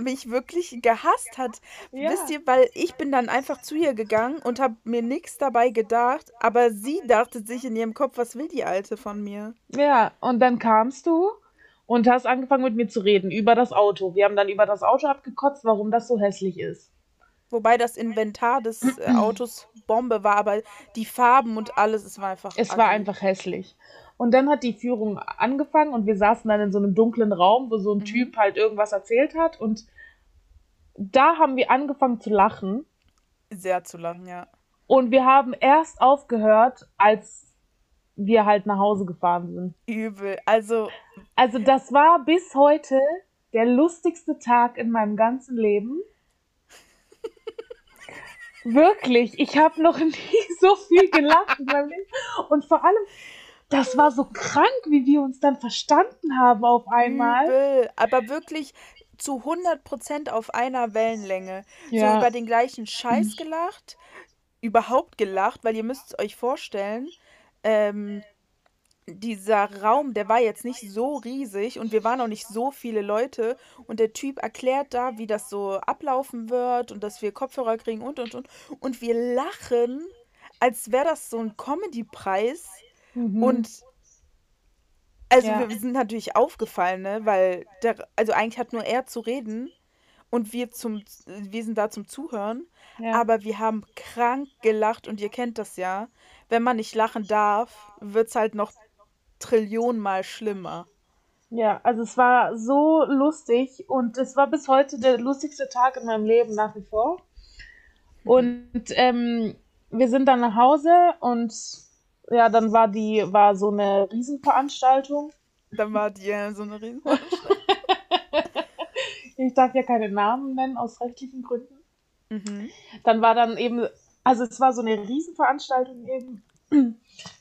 mich wirklich gehasst hat. Ja. Wisst ihr, weil ich bin dann einfach zu ihr gegangen und habe mir nichts dabei gedacht, aber sie dachte sich in ihrem Kopf, was will die Alte von mir? Ja, und dann kamst du und hast angefangen mit mir zu reden über das Auto. Wir haben dann über das Auto abgekotzt, warum das so hässlich ist. Wobei das Inventar des äh, Autos Bombe war, aber die Farben und alles, es war einfach. Es war ugly. einfach hässlich. Und dann hat die Führung angefangen und wir saßen dann in so einem dunklen Raum, wo so ein Mhm. Typ halt irgendwas erzählt hat. Und da haben wir angefangen zu lachen. sehr zu lachen, ja. Und wir haben erst aufgehört, als wir halt nach Hause gefahren sind. Übel. Also, Also das war bis heute der lustigste Tag in meinem ganzen Leben. Wirklich, ich habe noch nie so viel gelacht in meinem Leben. Und vor allem, das war so krank, wie wir uns dann verstanden haben auf einmal. übel. Aber wirklich zu 100% auf einer Wellenlänge. So Ja. über den gleichen Scheiß gelacht. Überhaupt gelacht, weil ihr müsst euch vorstellen, ähm, dieser Raum, der war jetzt nicht so riesig und wir waren auch nicht so viele Leute und der Typ erklärt da, wie das so ablaufen wird und dass wir Kopfhörer kriegen und und und und wir lachen, als wäre das so ein Comedy-Preis Mhm. und also Ja. wir sind natürlich aufgefallen, ne, weil der, also eigentlich hat nur er zu reden und wir zum, wir sind da zum Zuhören, ja. aber wir haben krank gelacht und ihr kennt das ja. Wenn man nicht lachen darf, wird's halt noch Trillionenmal schlimmer. Ja, also es war so lustig und es war bis heute der lustigste Tag in meinem Leben nach wie vor. Und ähm, wir sind dann nach Hause und ja, dann war die, war so eine Riesenveranstaltung. Dann war die ja so eine riesen. Ich darf ja keine Namen nennen aus rechtlichen Gründen. mhm. Dann war dann eben, also es war so eine Riesenveranstaltung eben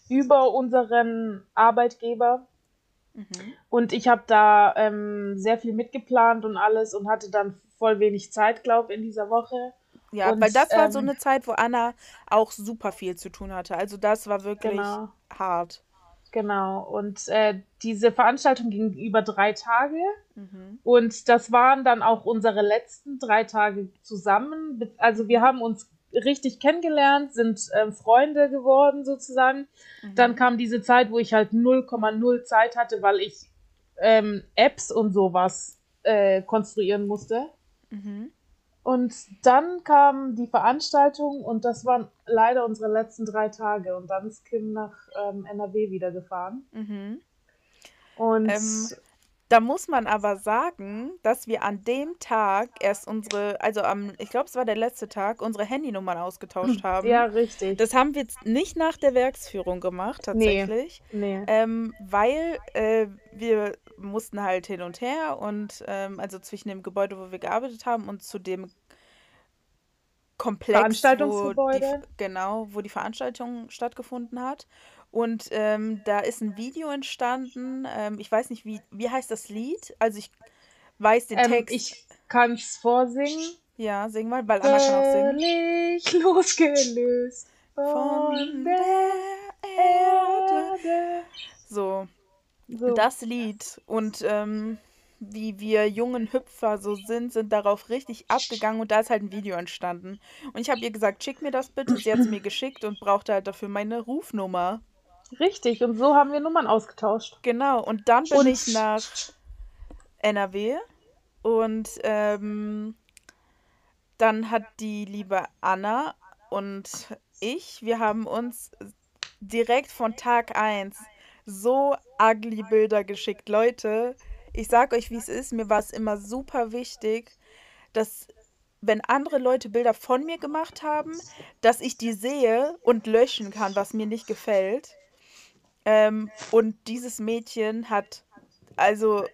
über unseren Arbeitgeber. Mhm. Und ich habe da ähm, sehr viel mitgeplant und alles und hatte dann voll wenig Zeit, glaube ich, in dieser Woche. Ja, Und, weil das war so ähm, eine Zeit, wo Anna auch super viel zu tun hatte. Also das war wirklich Genau. hart. Genau. Und äh, diese Veranstaltung ging über drei Tage. Mhm. Und das waren dann auch unsere letzten drei Tage zusammen. Also wir haben uns richtig kennengelernt, sind ähm, Freunde geworden sozusagen. Dann Mhm. kam diese Zeit, wo ich halt 0,0 Zeit hatte, weil ich ähm, Apps und sowas äh, konstruieren musste. Mhm. Und dann kam die Veranstaltung und das waren leider unsere letzten drei Tage. Und dann ist Kim nach ähm, NRW wieder gefahren. Mhm. Und Ähm, Da muss man aber sagen, dass wir an dem Tag erst unsere, also am, ich glaube, es war der letzte Tag, unsere Handynummern ausgetauscht haben. ja, richtig. Das haben wir jetzt nicht nach der Werksführung gemacht, tatsächlich. nee. Ähm, weil äh, wir mussten halt hin und her und ähm, also zwischen dem Gebäude, wo wir gearbeitet haben und zu dem Komplex, wo die, Veranstaltungsgebäude. genau, wo die Veranstaltung stattgefunden hat. Und ähm, da ist ein Video entstanden. Ähm, ich weiß nicht, wie, wie heißt das Lied? Also ich weiß den Ähm, Text. ich kann es vorsingen. ja, sing mal, weil Anna kann auch singen. Völlig losgelöst von, Von der. Erde. So, So. das Lied. Und ähm, wie wir jungen Hüpfer so sind, sind darauf richtig abgegangen und da ist halt ein Video entstanden. Und ich habe ihr gesagt, schick mir das bitte. Sie hat es mir geschickt und brauchte halt dafür meine Rufnummer. Richtig, und so haben wir Nummern ausgetauscht. Genau, und dann bin Und ich nach NRW und ähm, dann hat die liebe Anna und ich, wir haben uns direkt von Tag 1 so ugly Bilder geschickt. Leute, ich sag euch, wie es ist, mir war es immer super wichtig, dass wenn andere Leute Bilder von mir gemacht haben, dass ich die sehe und löschen kann, was mir nicht gefällt. Ähm, und dieses Mädchen hat, also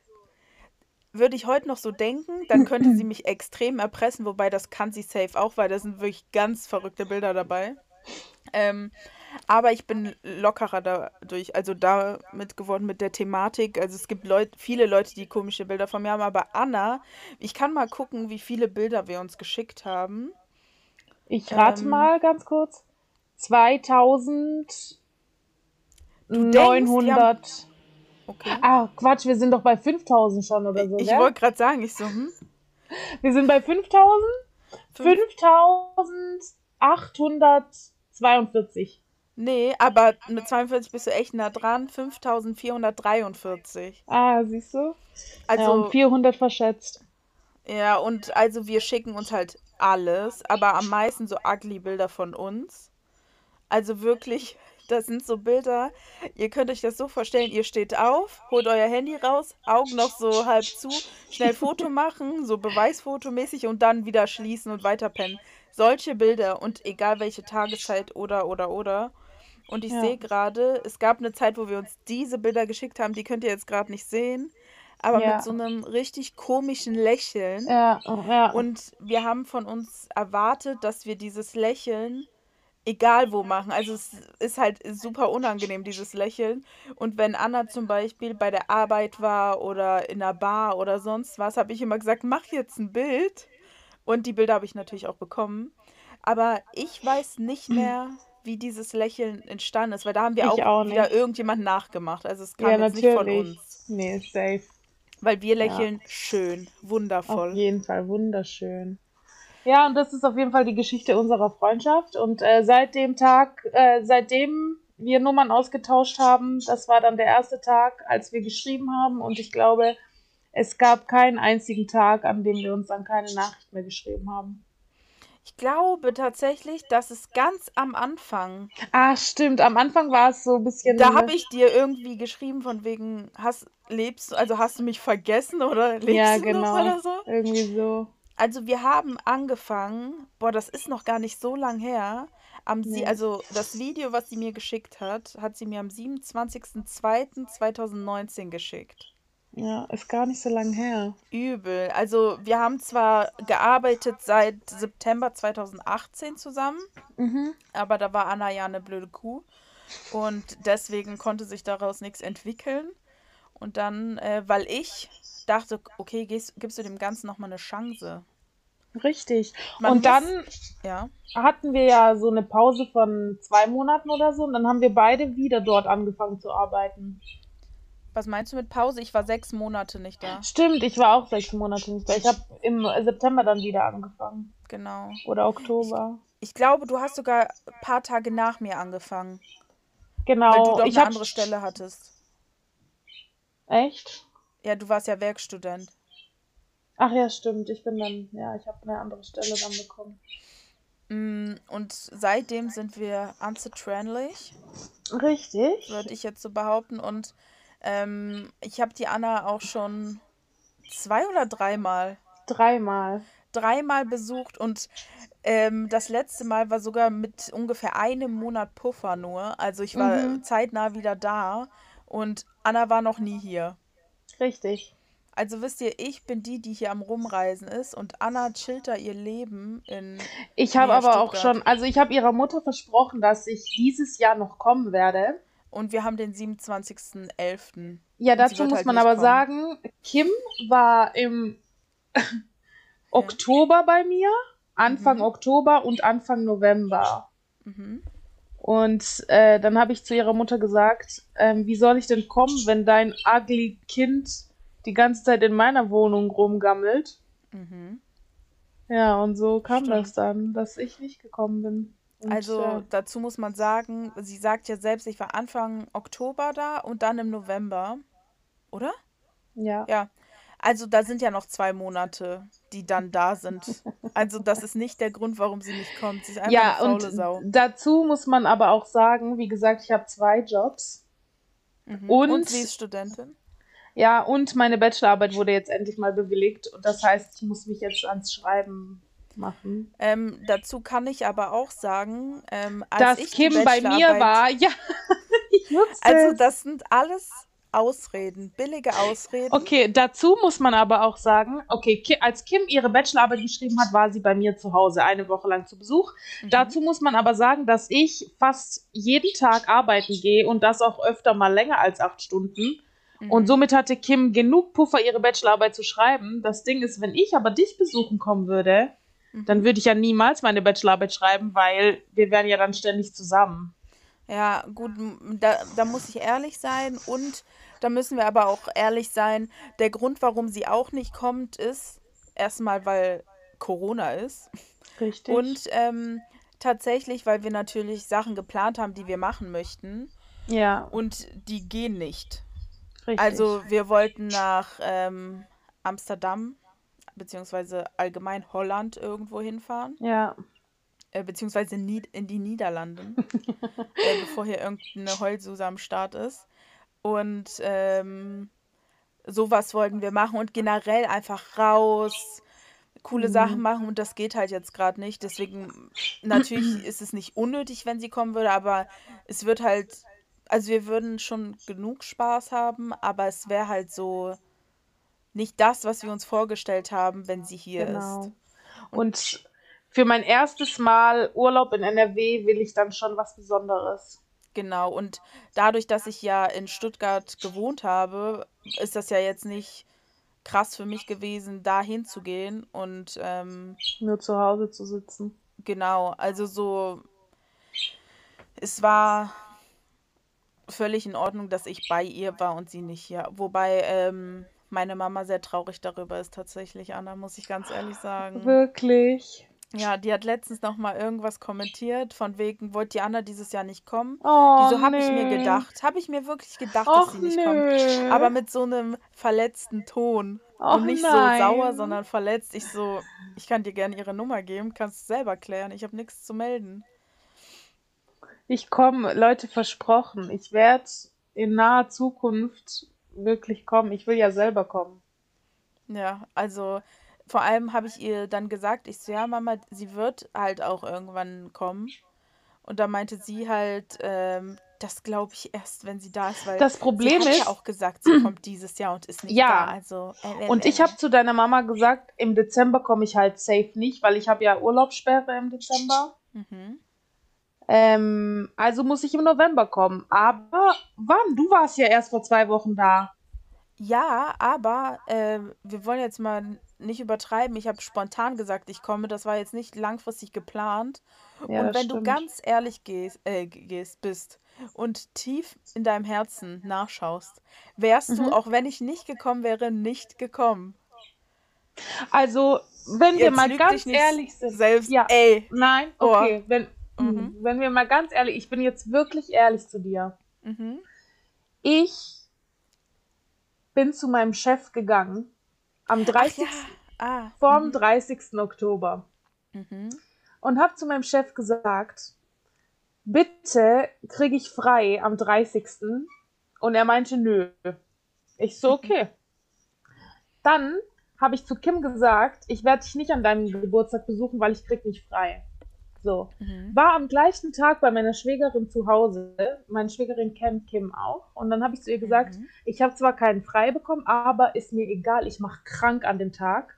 würde ich heute noch so denken, dann könnte sie mich extrem erpressen, wobei das kann sie safe auch, weil da sind wirklich ganz verrückte Bilder dabei. Ähm, aber ich bin lockerer dadurch, also damit geworden mit der Thematik. Also es gibt Leut, viele Leute, die komische Bilder von mir haben, aber Anna, ich kann mal gucken, wie viele Bilder wir uns geschickt haben. Ich rate Ähm, mal ganz kurz. 2900. du denkst, die haben, okay. Ah, Quatsch, wir sind doch bei 5000 schon oder so, Ich gell? wollte gerade sagen, ich so, hm, Wir sind bei 5000? fünf, 5842. nee, aber mit 42 bist du echt nah dran, 5443. Ah, siehst du? Ja, um Also 400 verschätzt. Ja, und also wir schicken uns halt alles, aber am meisten so ugly Bilder von uns. Also wirklich, das sind so Bilder, ihr könnt euch das so vorstellen, ihr steht auf, holt euer Handy raus, Augen noch so halb zu, schnell Foto machen, so Beweisfotomäßig und dann wieder schließen und weiterpennen. Solche Bilder und egal welche Tageszeit oder oder oder. Und ich Ja. sehe gerade, es gab eine Zeit, wo wir uns diese Bilder geschickt haben, die könnt ihr jetzt gerade nicht sehen, aber mit Ja. so einem richtig komischen Lächeln. Ja, ja. Und wir haben von uns erwartet, dass wir dieses Lächeln egal wo machen. Also es ist halt super unangenehm, dieses Lächeln. Und wenn Anna zum Beispiel bei der Arbeit war oder in einer Bar oder sonst was, habe ich immer gesagt, mach jetzt ein Bild. Und die Bilder habe ich natürlich auch bekommen. Aber ich weiß nicht mehr, wie dieses Lächeln entstanden ist, weil da haben wir auch auch wieder nicht. irgendjemand nachgemacht. Also es Ja, kam jetzt nicht von natürlich. uns. Nee, safe. Weil wir Ja. lächeln schön, Auf wundervoll. jeden Fall wunderschön. Ja, und das ist auf jeden Fall die Geschichte unserer Freundschaft. Und äh, seit dem Tag, äh, seitdem wir Nummern ausgetauscht haben, das war dann der erste Tag, als wir geschrieben haben. Und ich glaube, es gab keinen einzigen Tag, an dem wir uns dann keine Nachricht mehr geschrieben haben. Ich glaube tatsächlich, dass es ganz am Anfang, Ah, stimmt. Am Anfang war es so ein bisschen. da habe ich dir irgendwie geschrieben von wegen, hast, lebst, du- also hast du mich vergessen oder lebst Ja, du noch genau. oder so? Irgendwie so. Also wir haben angefangen, boah, das ist noch gar nicht so lang her. Am sie, Nee. also das Video, was sie mir geschickt hat, hat sie mir am 27.02.2019 geschickt. Ja, ist gar nicht so lang her. Übel. Also wir haben zwar gearbeitet seit September 2018 zusammen, Mhm. aber da war Anna ja eine blöde Kuh und deswegen konnte sich daraus nichts entwickeln. Und dann, äh, weil ich dachte, okay, gehst, gibst du dem Ganzen nochmal eine Chance. Richtig. Man Und dann ja, hatten wir ja so eine Pause von zwei Monaten oder so und dann haben wir beide wieder dort angefangen zu arbeiten. was meinst du mit Pause? Ich war sechs Monate nicht da. Stimmt, ich war auch sechs Monate nicht da. Ich habe im September dann wieder angefangen. Genau. Oder Ich, Oktober. ich glaube, du hast sogar ein paar Tage nach mir angefangen, weil du Genau, doch ich eine andere Stelle hattest. echt? Ja, du warst ja Werkstudent. Ach ja, stimmt. Ich bin dann, ja, ich habe eine andere Stelle dann bekommen. Mm, Und seitdem sind wir unzertrennlich. Richtig. würde ich jetzt so behaupten. Und ähm, ich habe die Anna auch schon zwei oder dreimal, Dreimal. dreimal besucht und ähm, das letzte Mal war sogar mit ungefähr einem Monat Puffer nur. Also ich war Mhm. zeitnah wieder da und Anna war noch nie hier. Richtig. Also wisst ihr, ich bin die, die hier am Rumreisen ist und Anna chillt da ihr Leben in Ich habe aber auch schon, also ich habe ihrer Mutter versprochen, dass ich dieses Jahr noch kommen werde. Und wir haben den 27.11. Ja, dazu muss halt man aber kommen. sagen, Kim war im Oktober bei mir, Anfang Mhm. Oktober und Anfang November. Mhm. Und äh, dann habe ich zu ihrer Mutter gesagt, ähm, wie soll ich denn kommen, wenn dein ugly Kind die ganze Zeit in meiner Wohnung rumgammelt. Mhm. Ja, und so kam Stimmt. das dann, dass ich nicht gekommen bin. Und, Also ja. dazu muss man sagen, sie sagt ja selbst, ich war Anfang Oktober da und dann im November, oder? Ja. Ja. Also da sind ja noch zwei Monate, die dann da sind. Also das ist nicht der Grund, warum sie nicht kommt. Sie ist einfach Ja, eine und faule Sau. dazu muss man aber auch sagen, wie gesagt, ich habe zwei Jobs. Mhm. Und, Und sie ist Studentin. Ja, und meine Bachelorarbeit wurde jetzt endlich mal bewilligt. Und das heißt, ich muss mich jetzt ans Schreiben machen. Ähm, dazu kann ich aber auch sagen, ähm, als Dass ich Kim bei mir war, ja, also das sind alles Ausreden, billige Ausreden. Okay, dazu muss man aber auch sagen, okay, als Kim ihre Bachelorarbeit geschrieben hat, war sie bei mir zu Hause eine Woche lang zu Besuch. Mhm. Dazu muss man aber sagen, dass ich fast jeden Tag arbeiten gehe und das auch öfter mal länger als acht Stunden. Und Mhm. somit hatte Kim genug Puffer, ihre Bachelorarbeit zu schreiben. Das Ding ist, wenn ich aber dich besuchen kommen würde, Mhm. dann würde ich ja niemals meine Bachelorarbeit schreiben, weil wir wären ja dann ständig zusammen. Ja, gut, da, da muss ich ehrlich sein und da müssen wir aber auch ehrlich sein. Der Grund, warum sie auch nicht kommt, ist erstmal, weil Corona ist Richtig. und ähm, tatsächlich, weil wir natürlich Sachen geplant haben, die wir machen möchten ja, und die gehen nicht. Richtig. Also wir wollten nach ähm, Amsterdam beziehungsweise allgemein Holland irgendwo hinfahren, ja, äh, beziehungsweise in die Niederlande, äh, bevor hier irgendeine Heulsuse am Start ist. Und ähm, sowas wollten wir machen und generell einfach raus, coole Mhm. Sachen machen und das geht halt jetzt gerade nicht. Deswegen, natürlich ist es nicht unnötig, wenn sie kommen würde, aber es wird halt, also wir würden schon genug Spaß haben, aber es wäre halt so nicht das, was wir uns vorgestellt haben, wenn sie hier genau. ist. Und für mein erstes Mal Urlaub in NRW will ich dann schon was Besonderes. Genau, und dadurch, dass ich ja in Stuttgart gewohnt habe, ist das ja jetzt nicht krass für mich gewesen, da hinzugehen. Und ähm, Nur zu Hause zu sitzen. genau, also so, es war völlig in Ordnung, dass ich bei ihr war und sie nicht hier. Wobei ähm, meine Mama sehr traurig darüber ist tatsächlich, Anna, muss ich ganz ehrlich sagen. Wirklich. Ja, die hat letztens noch mal irgendwas kommentiert, von wegen, wollte die Anna dieses Jahr nicht kommen? Oh, Wieso habe ich mir nee. gedacht? Habe ich mir wirklich gedacht, Och, dass sie nicht kommt. nö. Aber mit so einem verletzten Ton. Och, und nicht nein. so sauer, sondern verletzt. Ich so, ich kann dir gerne ihre Nummer geben, kannst du selber klären. Ich habe nichts zu melden. Ich komme, Leute, versprochen. Ich werde in naher Zukunft wirklich kommen. Ich will ja selber kommen. Ja, also vor allem habe ich ihr dann gesagt, ich so, ja, Mama, sie wird halt auch irgendwann kommen. Und da meinte sie halt, ähm, das glaube ich erst, wenn sie da ist, weil Das sie Problem hat ist, ja auch gesagt, sie kommt dieses Jahr und ist nicht Ja. da. Also, äh, äh, und ich äh. habe zu deiner Mama gesagt, im Dezember komme ich halt safe nicht, weil ich habe ja Urlaubssperre im Dezember. Mhm. Ähm, also muss ich im November kommen. Aber wann? Du warst ja erst vor zwei Wochen da. Ja, aber äh, wir wollen jetzt mal nicht übertreiben. Ich habe spontan gesagt, ich komme. Das war jetzt nicht langfristig geplant. Ja, und wenn du stimmt. ganz ehrlich gehst, äh, gehst, bist und tief in deinem Herzen nachschaust, wärst Mhm. du, auch wenn ich nicht gekommen wäre, nicht gekommen. Also, wenn wir Jetzt mal lüg ganz ehrlich sind. Selbst, Ja. ey. Nein, Oh. okay. Wenn, Mhm. wenn wir mal ganz ehrlich, ich bin jetzt wirklich ehrlich zu dir. Mhm. Ich bin zu meinem Chef gegangen am 30. Ja. Ah. vorm Mhm. 30. Oktober Mhm. und habe zu meinem Chef gesagt, bitte kriege ich frei am 30. Und er meinte, nö. Ich so, okay. Dann habe ich zu Kim gesagt, ich werde dich nicht an deinem Geburtstag besuchen, weil ich krieg nicht frei. So. Mhm. War am gleichen Tag bei meiner Schwägerin zu Hause. Meine Schwägerin kennt Kim auch. Und dann habe ich zu ihr gesagt, Mhm. ich habe zwar keinen frei bekommen, aber ist mir egal, ich mache krank an dem Tag.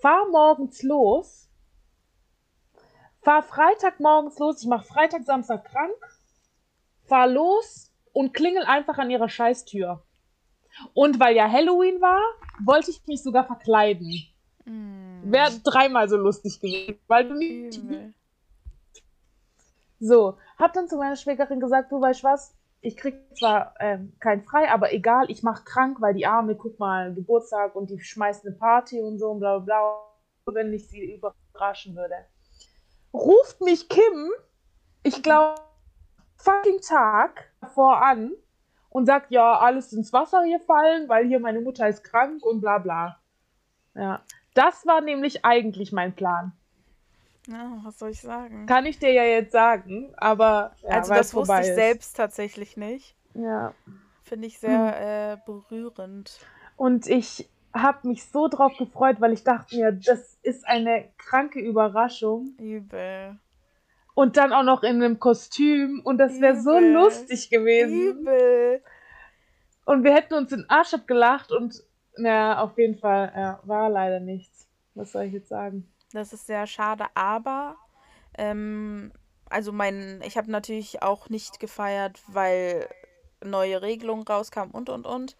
Fahr morgens los. Fahr Freitag morgens los. Ich mache Freitag, Samstag krank. Fahr los und klingel einfach an ihrer Scheißtür. Und weil ja Halloween war, wollte ich mich sogar verkleiden. Mhm. Wäre dreimal so lustig gewesen, weil du Übel. So, hab dann zu meiner Schwägerin gesagt, du weißt was, ich krieg zwar ähm, kein Frei, aber egal, ich mach krank, weil die Arme, guck mal, Geburtstag und die schmeißt eine Party und so und bla bla bla, wenn ich sie überraschen würde. Ruft mich Kim, ich glaube, fucking Tag davor an und sagt, ja, alles ins Wasser hier fallen, weil hier meine Mutter ist krank und bla bla. Ja, das war nämlich eigentlich mein Plan. Ja, was soll ich sagen? Kann ich dir ja jetzt sagen, aber ja, also das wusste ich ist. selbst tatsächlich nicht. Ja. Finde ich sehr hm. äh, berührend. Und ich habe mich so drauf gefreut, weil ich dachte mir, das ist eine kranke Überraschung. Übel. Und dann auch noch in einem Kostüm und das wäre so lustig gewesen. Übel. Und wir hätten uns den Arsch abgelacht und naja, auf jeden Fall ja, war leider nichts. Was soll ich jetzt sagen? Das ist sehr schade, aber ähm, also mein, ich habe natürlich auch nicht gefeiert, weil neue Regelungen rauskamen und und und.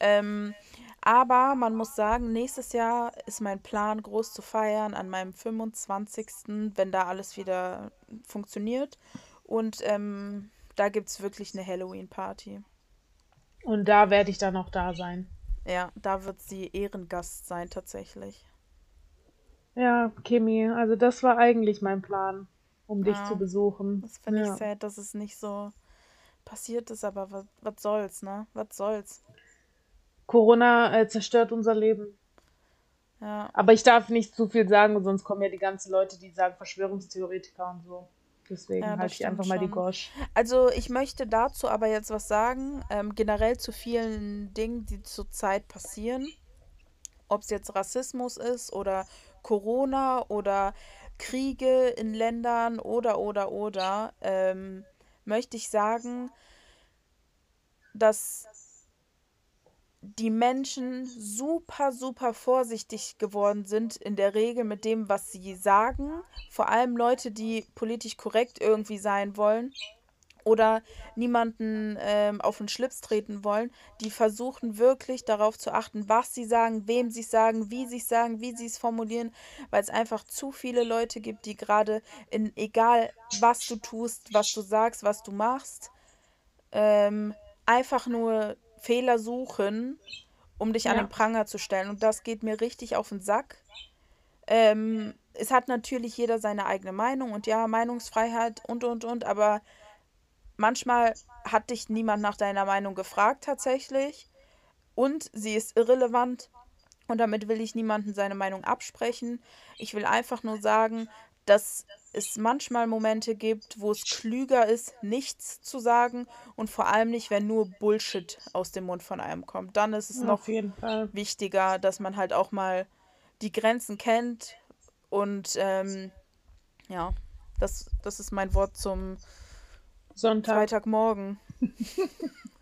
Ähm, aber man muss sagen, nächstes Jahr ist mein Plan, groß zu feiern an meinem 25., wenn da alles wieder funktioniert. Und ähm, da gibt es wirklich eine Halloween-Party. Und da werde ich dann auch da sein. Ja, da wird sie Ehrengast sein, tatsächlich. Ja, Kimi, also das war eigentlich mein Plan, um dich zu besuchen. Das finde ich Ja. sad, dass es nicht so passiert ist, aber was, was soll's, ne? Was soll's? Corona äh, zerstört unser Leben. Ja. Aber ich darf nicht zu viel sagen, sonst kommen ja die ganzen Leute, die sagen Verschwörungstheoretiker und so. Deswegen Ja, das halte ich stimmt einfach mal die schon. Gosch. Also ich möchte dazu aber jetzt was sagen, ähm, generell zu vielen Dingen, die zurzeit passieren. Ob es jetzt Rassismus ist oder Corona oder Kriege in Ländern oder oder oder, ähm, möchte ich sagen, dass die Menschen super, super vorsichtig geworden sind in der Regel mit dem, was sie sagen. Vor allem Leute, die politisch korrekt irgendwie sein wollen oder niemanden ähm, auf den Schlips treten wollen, die versuchen wirklich darauf zu achten, was sie sagen, wem sie es sagen, wie sie es sagen, wie sie es formulieren, weil es einfach zu viele Leute gibt, die gerade in egal was du tust, was du sagst, was du machst, ähm, einfach nur Fehler suchen, um dich an den Ja. Pranger zu stellen. Und das geht mir richtig auf den Sack. Ähm, es hat natürlich jeder seine eigene Meinung und ja, Meinungsfreiheit und, und, und, aber manchmal hat dich niemand nach deiner Meinung gefragt tatsächlich und sie ist irrelevant und damit will ich niemandem seine Meinung absprechen. Ich will einfach nur sagen, dass es manchmal Momente gibt, wo es klüger ist, nichts zu sagen und vor allem nicht, wenn nur Bullshit aus dem Mund von einem kommt. Dann ist es noch jeden Fall. wichtiger, dass man halt auch mal die Grenzen kennt und ähm, ja, das, das ist mein Wort zum Sonntag. Freitagmorgen.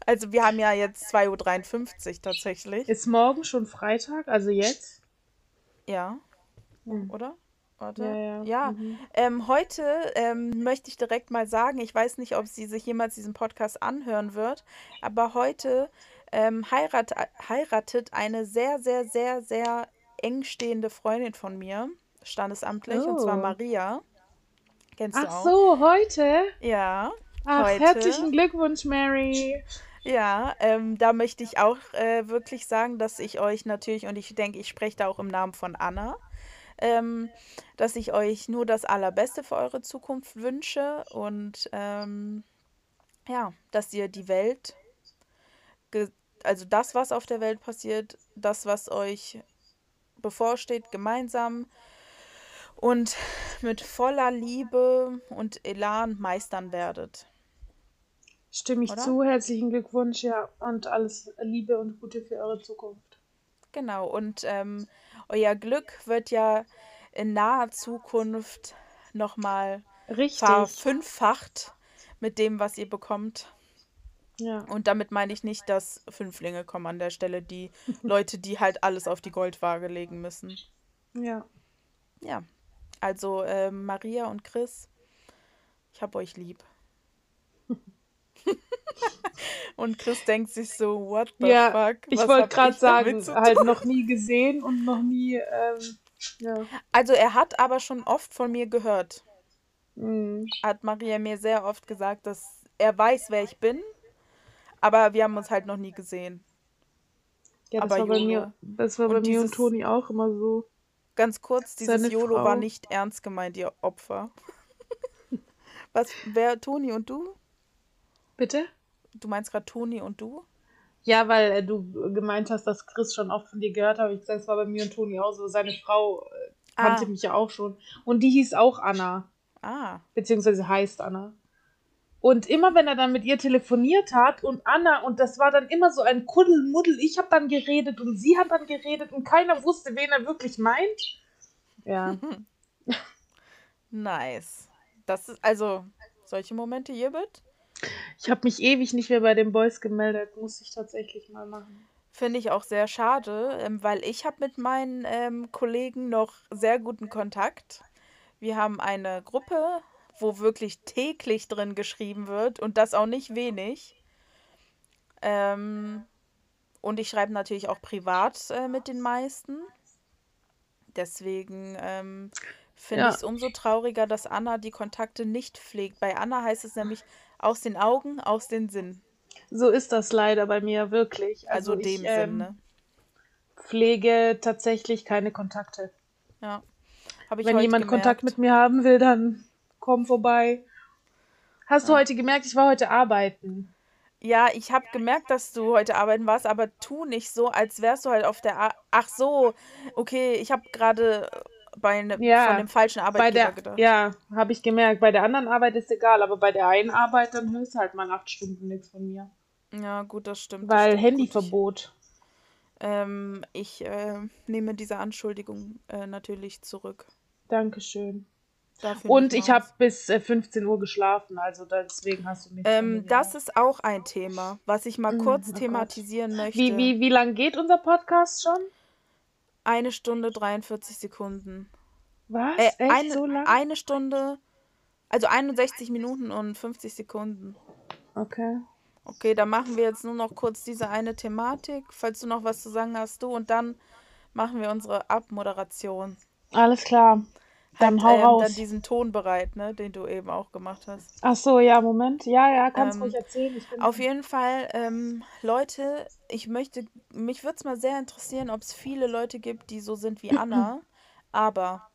Also wir haben ja jetzt 2.53 Uhr tatsächlich. Ist morgen schon Freitag? Also jetzt? Ja, Hm. oder? Warte. Ja, ja. Ja, Mhm. ähm, heute ähm, möchte ich direkt mal sagen, ich weiß nicht, ob sie sich jemals diesen Podcast anhören wird, aber heute ähm, heirat, heiratet eine sehr, sehr, sehr, sehr eng stehende Freundin von mir, standesamtlich, und zwar Oh. Maria. Kennst du Ach auch? so, heute? Ja, Ach, heute. herzlichen Glückwunsch, Mary. Ja, ähm, da möchte ich auch äh, wirklich sagen, dass ich euch natürlich, und ich denke, ich spreche da auch im Namen von Anna, ähm, dass ich euch nur das Allerbeste für eure Zukunft wünsche und ähm, ja, dass ihr die Welt, also das, was auf der Welt passiert, das, was euch bevorsteht, gemeinsam und mit voller Liebe und Elan meistern werdet. Stimme ich Oder? zu. Herzlichen Glückwunsch, ja. Und alles Liebe und Gute für eure Zukunft. Genau, und ähm, euer Glück wird ja in naher Zukunft nochmal verfünffacht mit dem, was ihr bekommt. Ja. Und damit meine ich nicht, dass Fünflinge kommen an der Stelle, die Leute, die halt alles auf die Goldwaage legen müssen. Ja. Ja, also ähm, Maria und Chris, ich hab euch lieb. und Chris denkt sich so, what the Ja, fuck? ich was wollte hab gerade ich sagen, halt noch nie gesehen und noch nie, ähm, ja. Also er hat aber schon oft von mir gehört. Mhm. Hat Maria mir sehr oft gesagt, dass er weiß, wer ich bin Aber wir haben uns halt noch nie gesehen. Ja, das Aber war bei YOLO. mir, das war Und bei mir und dieses- Toni auch immer so. Ganz kurz, dieses YOLO Frau. war nicht ernst gemeint, ihr Opfer. Was, wer, Toni und du? Bitte? Du meinst gerade Toni und du? Ja, weil äh, du gemeint hast, dass Chris schon oft von dir gehört hat. Ich gesagt, es war bei mir und Toni auch so. Seine Frau äh, kannte Ah. mich ja auch schon. Und die hieß auch Anna, Ah, beziehungsweise heißt Anna. Und immer wenn er dann mit ihr telefoniert hat und Anna, und das war dann immer so ein Kuddelmuddel, ich habe dann geredet und sie hat dann geredet und keiner wusste, wen er wirklich meint. Ja, nice. Das ist also solche Momente hier wird. Ich habe mich ewig nicht mehr bei den Boys gemeldet. Muss ich tatsächlich mal machen. Finde ich auch sehr schade, ähm, weil ich habe mit meinen ähm, Kollegen noch sehr guten Kontakt. Wir haben eine Gruppe, wo wirklich täglich drin geschrieben wird und das auch nicht wenig. Ähm, und ich schreibe natürlich auch privat äh, mit den meisten. Deswegen ähm, finde Ja. ich es umso trauriger, dass Anna die Kontakte nicht pflegt. Bei Anna heißt es nämlich aus den Augen, aus den Sinn. So ist das leider bei mir wirklich. Also, Also, dem ich ähm, Sinn, ne? pflege tatsächlich keine Kontakte. Ja. Wenn jemand Kontakt gemerkt. mit mir haben will, dann komm vorbei. Hast du Ja. heute gemerkt, ich war heute arbeiten? Ja, ich habe gemerkt, dass du heute arbeiten warst, aber tu nicht so, als wärst du halt auf der. A Ach so, okay, ich habe gerade bei ne, von Ja, dem falschen bei Arbeitgeber der, gedacht. ja, habe ich gemerkt. Bei der anderen Arbeit ist egal, aber bei der einen Arbeit, dann hörst du halt mal acht Stunden nichts von mir. Ja, gut, das stimmt, das Weil stimmt. Gut, ich, Handyverbot. ähm, ich äh, nehme diese Anschuldigung äh, natürlich zurück. Dankeschön. Dafür Und ich habe bis äh, 15 Uhr geschlafen, also deswegen hast du von mir Ähm, das ist auch ein Thema, was ich mal Mm, kurz Oh Gott. thematisieren Wie, möchte. wie, wie lang geht unser Podcast schon? Eine Stunde 43 Sekunden. Was? Äh, Echt eine, so lang? eine Stunde, also 61 Minuten und 50 Sekunden. Okay. Okay, dann machen wir jetzt nur noch kurz diese eine Thematik. Falls du noch was zu sagen hast, du und dann machen wir unsere Abmoderation. Alles klar. Dann hau ähm, dann raus. diesen Ton bereit, ne, den du eben auch gemacht hast. Ach so, ja, Moment. Ja, ja, kannst Ähm, ruhig erzählen. Auf jeden Fall, ähm, Leute, ich möchte, mich würde es mal sehr interessieren, ob es viele Leute gibt, die so sind wie Anna. Aber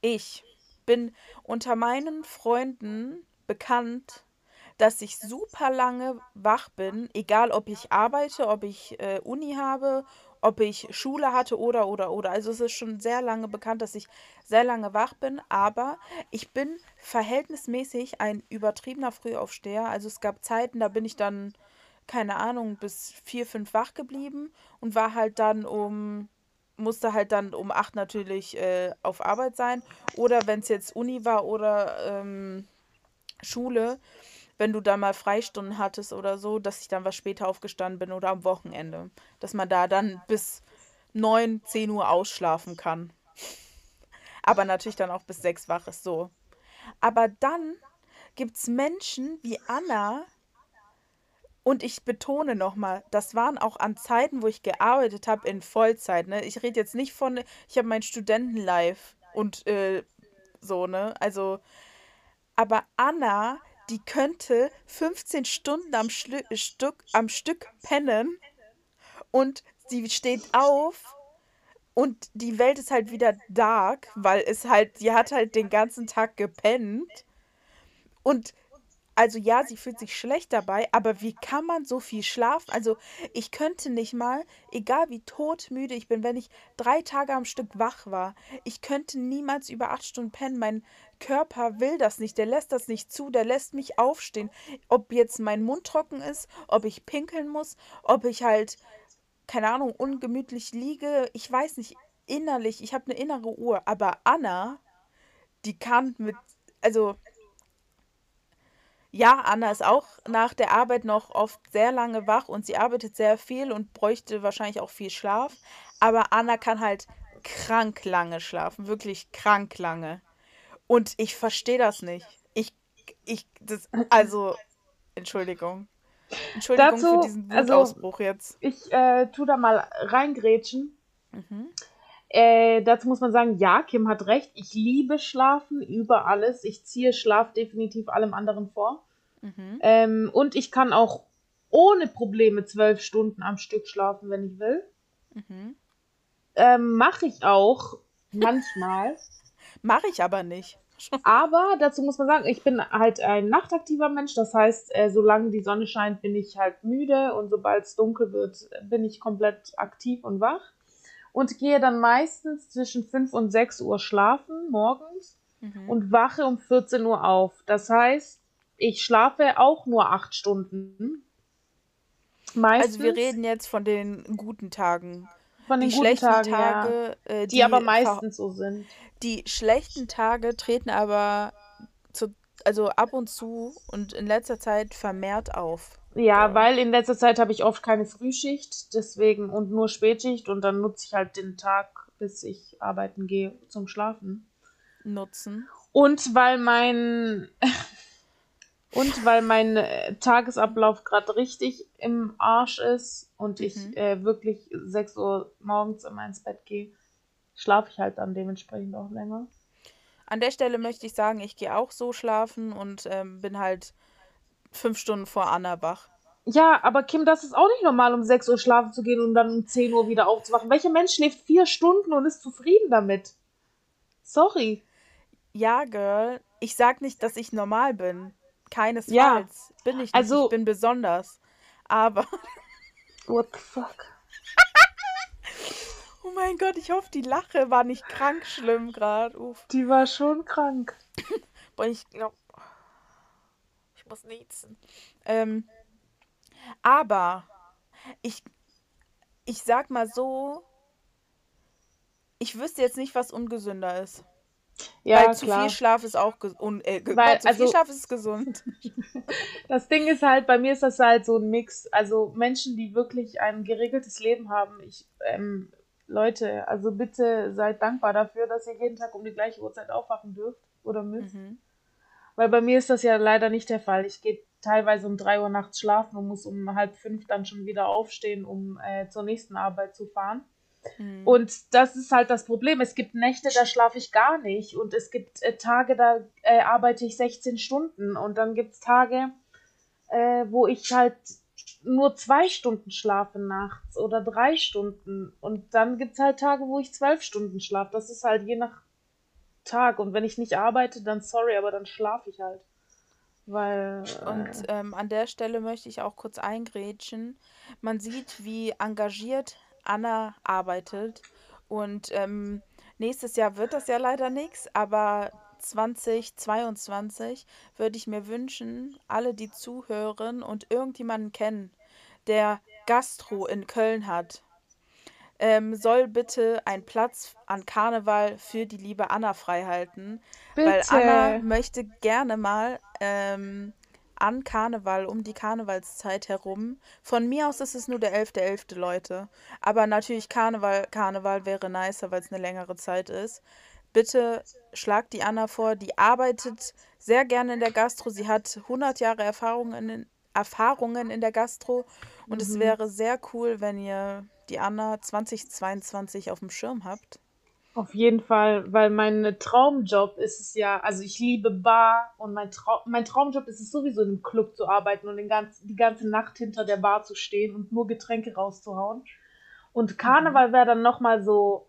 ich bin unter meinen Freunden bekannt, dass ich super lange wach bin, egal ob ich arbeite, ob ich äh, Uni habe, ob ich Schule hatte oder oder oder. Also es ist schon sehr lange bekannt, dass ich sehr lange wach bin, aber ich bin verhältnismäßig ein übertriebener Frühaufsteher. Also es gab Zeiten, da bin ich dann, keine Ahnung, bis vier, fünf wach geblieben und war halt dann um, musste halt dann um acht natürlich äh, auf Arbeit sein. Oder wenn es jetzt Uni war oder ähm, Schule, wenn du da mal Freistunden hattest oder so, dass ich dann was später aufgestanden bin oder am Wochenende. Dass man da dann bis 9, 10 Uhr ausschlafen kann. Aber natürlich dann auch bis 6 wach ist so. Aber dann gibt es Menschen wie Anna, und ich betone nochmal, das waren auch an Zeiten, wo ich gearbeitet habe in Vollzeit. Ne? Ich rede jetzt nicht von, ich habe mein Studentenlife und äh, so, ne? Also, aber Anna, die könnte 15 Stunden am, Schlü Stück, am Stück pennen und sie steht auf und die Welt ist halt wieder dark, weil es halt, sie hat halt den ganzen Tag gepennt. Und also ja, sie fühlt sich schlecht dabei, aber wie kann man so viel schlafen? Also ich könnte nicht mal, egal wie todmüde ich bin, wenn ich drei Tage am Stück wach war, ich könnte niemals über acht Stunden pennen. Mein Körper will das nicht, der lässt das nicht zu, der lässt mich aufstehen. Ob jetzt mein Mund trocken ist, ob ich pinkeln muss, ob ich halt, keine Ahnung, ungemütlich liege, ich weiß nicht, innerlich, ich habe eine innere Uhr. Aber Anna, die kann mit, also ja, Anna ist auch nach der Arbeit noch oft sehr lange wach und sie arbeitet sehr viel und bräuchte wahrscheinlich auch viel Schlaf. Aber Anna kann halt krank lange schlafen, wirklich krank lange. Und ich verstehe das nicht. Ich, ich, das, also, Entschuldigung. Entschuldigung für Dazu, diesen also Wutausbruch jetzt. ich äh, tu da mal reingrätschen. Mhm. Äh, dazu muss man sagen, ja, Kim hat recht. Ich liebe Schlafen über alles. Ich ziehe Schlaf definitiv allem anderen vor. Mhm. Ähm, und ich kann auch ohne Probleme zwölf Stunden am Stück schlafen, wenn ich will. Mhm. Ähm, Mache ich auch manchmal. Mache ich aber nicht. Aber dazu muss man sagen, ich bin halt ein nachtaktiver Mensch. Das heißt, äh, solange die Sonne scheint, bin ich halt müde und sobald es dunkel wird, bin ich komplett aktiv und wach. Und gehe dann meistens zwischen 5 und 6 Uhr schlafen morgens Mhm. und wache um 14 Uhr auf. Das heißt, ich schlafe auch nur 8 Stunden. Meistens Also wir reden jetzt von den guten Tagen. von den Die guten schlechten Tagen, ja, Tage, äh, die aber ver- meistens so sind. die schlechten Tage treten aber zu, also ab und zu und in letzter Zeit vermehrt auf. Ja, weil in letzter Zeit habe ich oft keine Frühschicht, deswegen und nur Spätschicht und dann nutze ich halt den Tag, bis ich arbeiten gehe, zum Schlafen. Nutzen. Und weil mein und weil mein äh, Tagesablauf gerade richtig im Arsch ist und ich Mhm. äh, wirklich 6 Uhr morgens immer ins Bett gehe, schlafe ich halt dann dementsprechend auch länger. An der Stelle möchte ich sagen, ich gehe auch so schlafen und ähm, bin halt fünf Stunden vor Anna wach. Ja, aber Kim, das ist auch nicht normal, um 6 Uhr schlafen zu gehen und dann um 10 Uhr wieder aufzuwachen. Welcher Mensch schläft vier Stunden und ist zufrieden damit? Sorry. Ja, Girl, ich sag nicht, dass ich normal bin. Keinesfalls. Bin ich nicht. also- ich bin besonders. Aber, What the fuck? oh mein Gott, ich hoffe, die Lache war nicht krank schlimm gerade. Uff. Die war schon krank. Boah, ich glaube, muss niezen. Ähm, aber ich, ich sag mal so, ich wüsste jetzt nicht, was ungesünder ist. Ja, Weil zu klar. viel Schlaf ist auch gesund. Äh, Weil, zu viel also- Schlaf ist gesund. Das Ding ist halt, bei mir ist das halt so ein Mix. Also Menschen, die wirklich ein geregeltes Leben haben. Ich, ähm, Leute, also bitte seid dankbar dafür, dass ihr jeden Tag um die gleiche Uhrzeit aufwachen dürft oder müsst. Mhm. Weil bei mir ist das ja leider nicht der Fall. Ich gehe teilweise um drei Uhr nachts schlafen und muss um halb fünf dann schon wieder aufstehen, um äh, zur nächsten Arbeit zu fahren. Mhm. Und das ist halt das Problem. Es gibt Nächte, da schlafe ich gar nicht. Und es gibt äh, Tage, da äh, arbeite ich 16 Stunden. Und dann gibt es Tage, äh, wo ich halt nur zwei Stunden schlafe nachts oder drei Stunden. Und dann gibt es halt Tage, wo ich zwölf Stunden schlafe. Das ist halt je nach Tag. Und wenn ich nicht arbeite, dann sorry, aber dann schlafe ich halt. Weil. Äh, Und ähm, an der Stelle möchte ich auch kurz eingrätschen. Man sieht, wie engagiert Anna arbeitet. Und ähm, nächstes Jahr wird das ja leider nichts, aber 2022 würde ich mir wünschen, alle, die zuhören und irgendjemanden kennen, der Gastro in Köln hat, ähm, soll bitte einen Platz an Karneval für die liebe Anna freihalten. Weil. Anna möchte gerne mal ähm, an Karneval, um die Karnevalszeit herum. Von mir aus ist es nur der 11.11., Leute. Aber natürlich Karneval, Karneval wäre nicer, weil es eine längere Zeit ist. Bitte schlagt die Anna vor, die arbeitet sehr gerne in der Gastro. Sie hat 100 Jahre Erfahrungen in, Erfahrungen in der Gastro. Und es Mhm. wäre sehr cool, wenn ihr die Anna 2022 auf dem Schirm habt. Auf jeden Fall, weil mein Traumjob ist es ja, also ich liebe Bar und mein, Trau mein Traumjob ist es sowieso in einem Club zu arbeiten und den ganz, die ganze Nacht hinter der Bar zu stehen und nur Getränke rauszuhauen. Und Karneval wäre dann nochmal so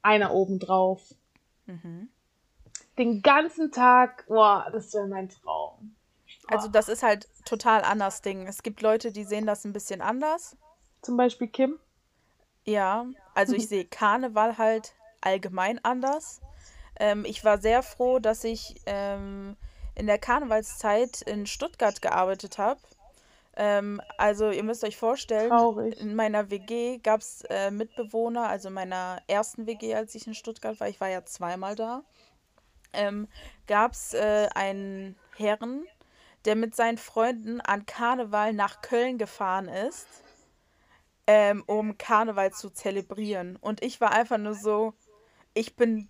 einer obendrauf. Mhm. Den ganzen Tag, boah, das wäre mein Traum. Also das ist halt total anders Ding. Es gibt Leute, die sehen das ein bisschen anders. Zum Beispiel Kim. Ja, also ich sehe Karneval halt allgemein anders. Ähm, ich war sehr froh, dass ich ähm, in der Karnevalszeit in Stuttgart gearbeitet habe. Ähm, also ihr müsst euch vorstellen, Traurig. in meiner WG gab es äh, Mitbewohner, also in meiner ersten WG, als ich in Stuttgart war, ich war ja zweimal da, ähm, gab es äh, einen Herren, der mit seinen Freunden an Karneval nach Köln gefahren ist, ähm, um Karneval zu zelebrieren. Und ich war einfach nur so, ich bin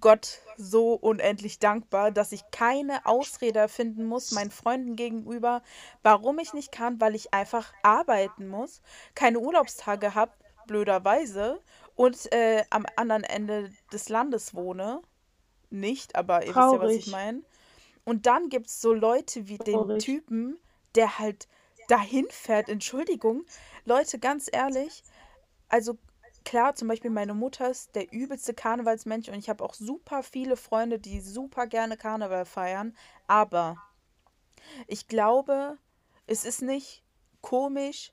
Gott so unendlich dankbar, dass ich keine Ausrede finden muss meinen Freunden gegenüber, warum ich nicht kann, weil ich einfach arbeiten muss, keine Urlaubstage habe, blöderweise, und äh, am anderen Ende des Landes wohne. Nicht, aber ihr wisst ja, was ich Traurig. meine. Und dann gibt es so Leute wie den Traurig. Typen, der halt dahin fährt, Entschuldigung. Leute, ganz ehrlich, also klar, zum Beispiel meine Mutter ist der übelste Karnevalsmensch und ich habe auch super viele Freunde, die super gerne Karneval feiern. Aber ich glaube, es ist nicht komisch,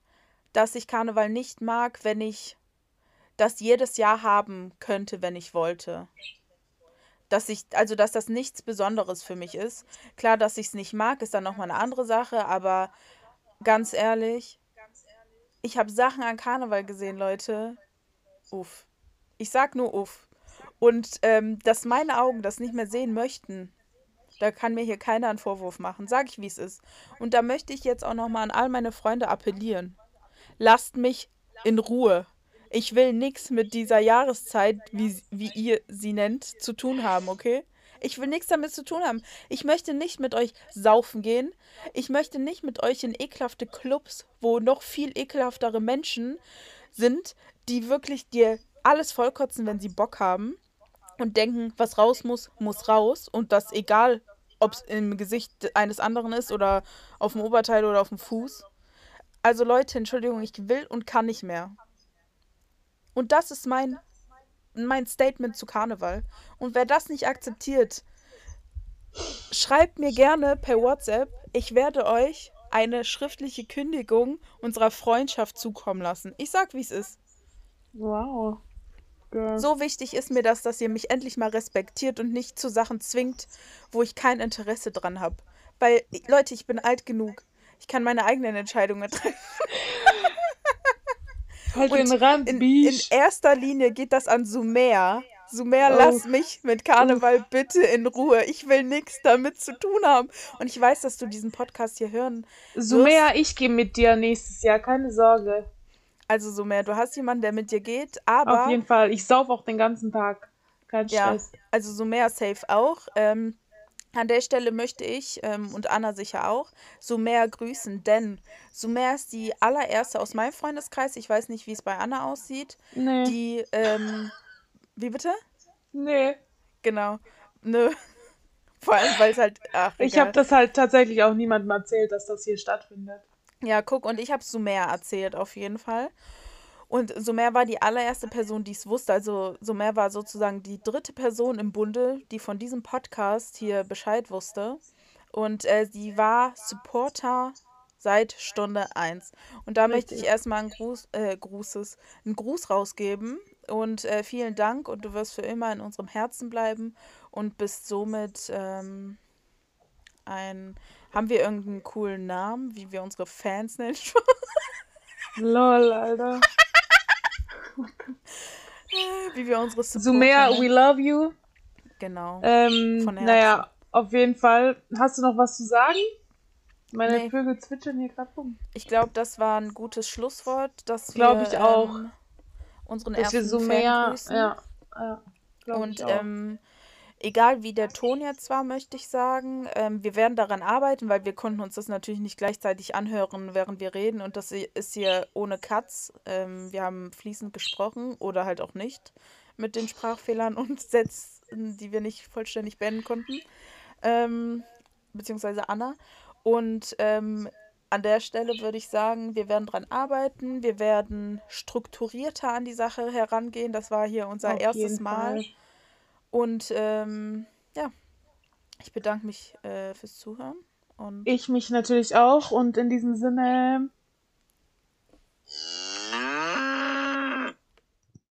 dass ich Karneval nicht mag, wenn ich das jedes Jahr haben könnte, wenn ich wollte. Dass ich, also dass das nichts Besonderes für mich ist. Klar, dass ich es nicht mag, ist dann nochmal eine andere Sache, aber ganz ehrlich, ich habe Sachen an Karneval gesehen, Leute. Uff. Ich sag nur uff. Und ähm, dass meine Augen das nicht mehr sehen möchten, da kann mir hier keiner einen Vorwurf machen. Sag ich, wie es ist. Und da möchte ich jetzt auch nochmal an all meine Freunde appellieren. Lasst mich in Ruhe. Ich will nichts mit dieser Jahreszeit, wie, wie ihr sie nennt, zu tun haben, okay? Ich will nichts damit zu tun haben. Ich möchte nicht mit euch saufen gehen. Ich möchte nicht mit euch in ekelhafte Clubs, wo noch viel ekelhaftere Menschen sind, die wirklich dir alles vollkotzen, wenn sie Bock haben und denken, was raus muss, muss raus und das egal, ob es im Gesicht eines anderen ist oder auf dem Oberteil oder auf dem Fuß. Also Leute, Entschuldigung, ich will und kann nicht mehr. Und das ist mein mein Statement zu Karneval. Und wer das nicht akzeptiert, schreibt mir gerne per WhatsApp. Ich werde euch eine schriftliche Kündigung unserer Freundschaft zukommen lassen. Ich sag, wie es ist. Wow. Girl. So wichtig ist mir das, dass ihr mich endlich mal respektiert und nicht zu Sachen zwingt, wo ich kein Interesse dran habe. Weil, Leute, ich bin alt genug. Ich kann meine eigenen Entscheidungen treffen. Halt Rand, in, in, erster Linie geht das an Sumer. Sumer, oh. lass mich mit Karneval bitte in Ruhe. Ich will nichts damit zu tun haben. Und ich weiß, dass du diesen Podcast hier hören Sumer, ich gehe mit dir nächstes Jahr, keine Sorge. Also Sumer, du hast jemanden, der mit dir geht, aber... Auf jeden Fall, ich sauf auch den ganzen Tag. Kein Stress. Ja, also Sumer safe auch. Ähm, an der Stelle möchte ich ähm, und Anna sicher auch Sumer grüßen, denn Sumer ist die allererste aus meinem Freundeskreis. Ich weiß nicht, wie es bei Anna aussieht. Nee. Die, ähm, wie bitte? Nee. Genau. Nö. Vor allem, weil es halt. Ach, ich habe das halt tatsächlich auch niemandem erzählt, dass das hier stattfindet. Ja, guck, und ich habe Sumer erzählt, auf jeden Fall. Und Sumer war die allererste Person, die es wusste. Also Sumer war sozusagen die dritte Person im Bunde, die von diesem Podcast hier Bescheid wusste. Und äh, sie war Supporter seit Stunde 1. Und da Richtig. möchte ich erstmal einen Gruß, äh, Grußes, einen Gruß rausgeben. Und äh, vielen Dank und du wirst für immer in unserem Herzen bleiben und bist somit ähm, ein. Haben wir irgendeinen coolen Namen, wie wir unsere Fans nennen? Lol, Alter. Wie wir unsere Sumer, we love you. Genau. Ähm, naja, auf jeden Fall. Hast du noch was zu sagen? Meine nee. Vögel zwitschern hier gerade rum. Ich glaube, das war ein gutes Schlusswort, dass Glaube ich auch. Ähm, unseren dass ersten wir grüßen. Ja, ja, Und ähm, egal wie der Ton jetzt war, möchte ich sagen, ähm, wir werden daran arbeiten, weil wir konnten uns das natürlich nicht gleichzeitig anhören, während wir reden. Und das ist hier ohne Cuts. Ähm, wir haben fließend gesprochen oder halt auch nicht mit den Sprachfehlern und Sätzen, die wir nicht vollständig beenden konnten. Ähm, beziehungsweise Anna. Und ähm, an der Stelle würde ich sagen, wir werden daran arbeiten. Wir werden strukturierter an die Sache herangehen. Das war hier unser Auf erstes Mal. Fall. Und ähm, ja, ich bedanke mich äh, fürs Zuhören. Und ich mich natürlich auch. Und in diesem Sinne.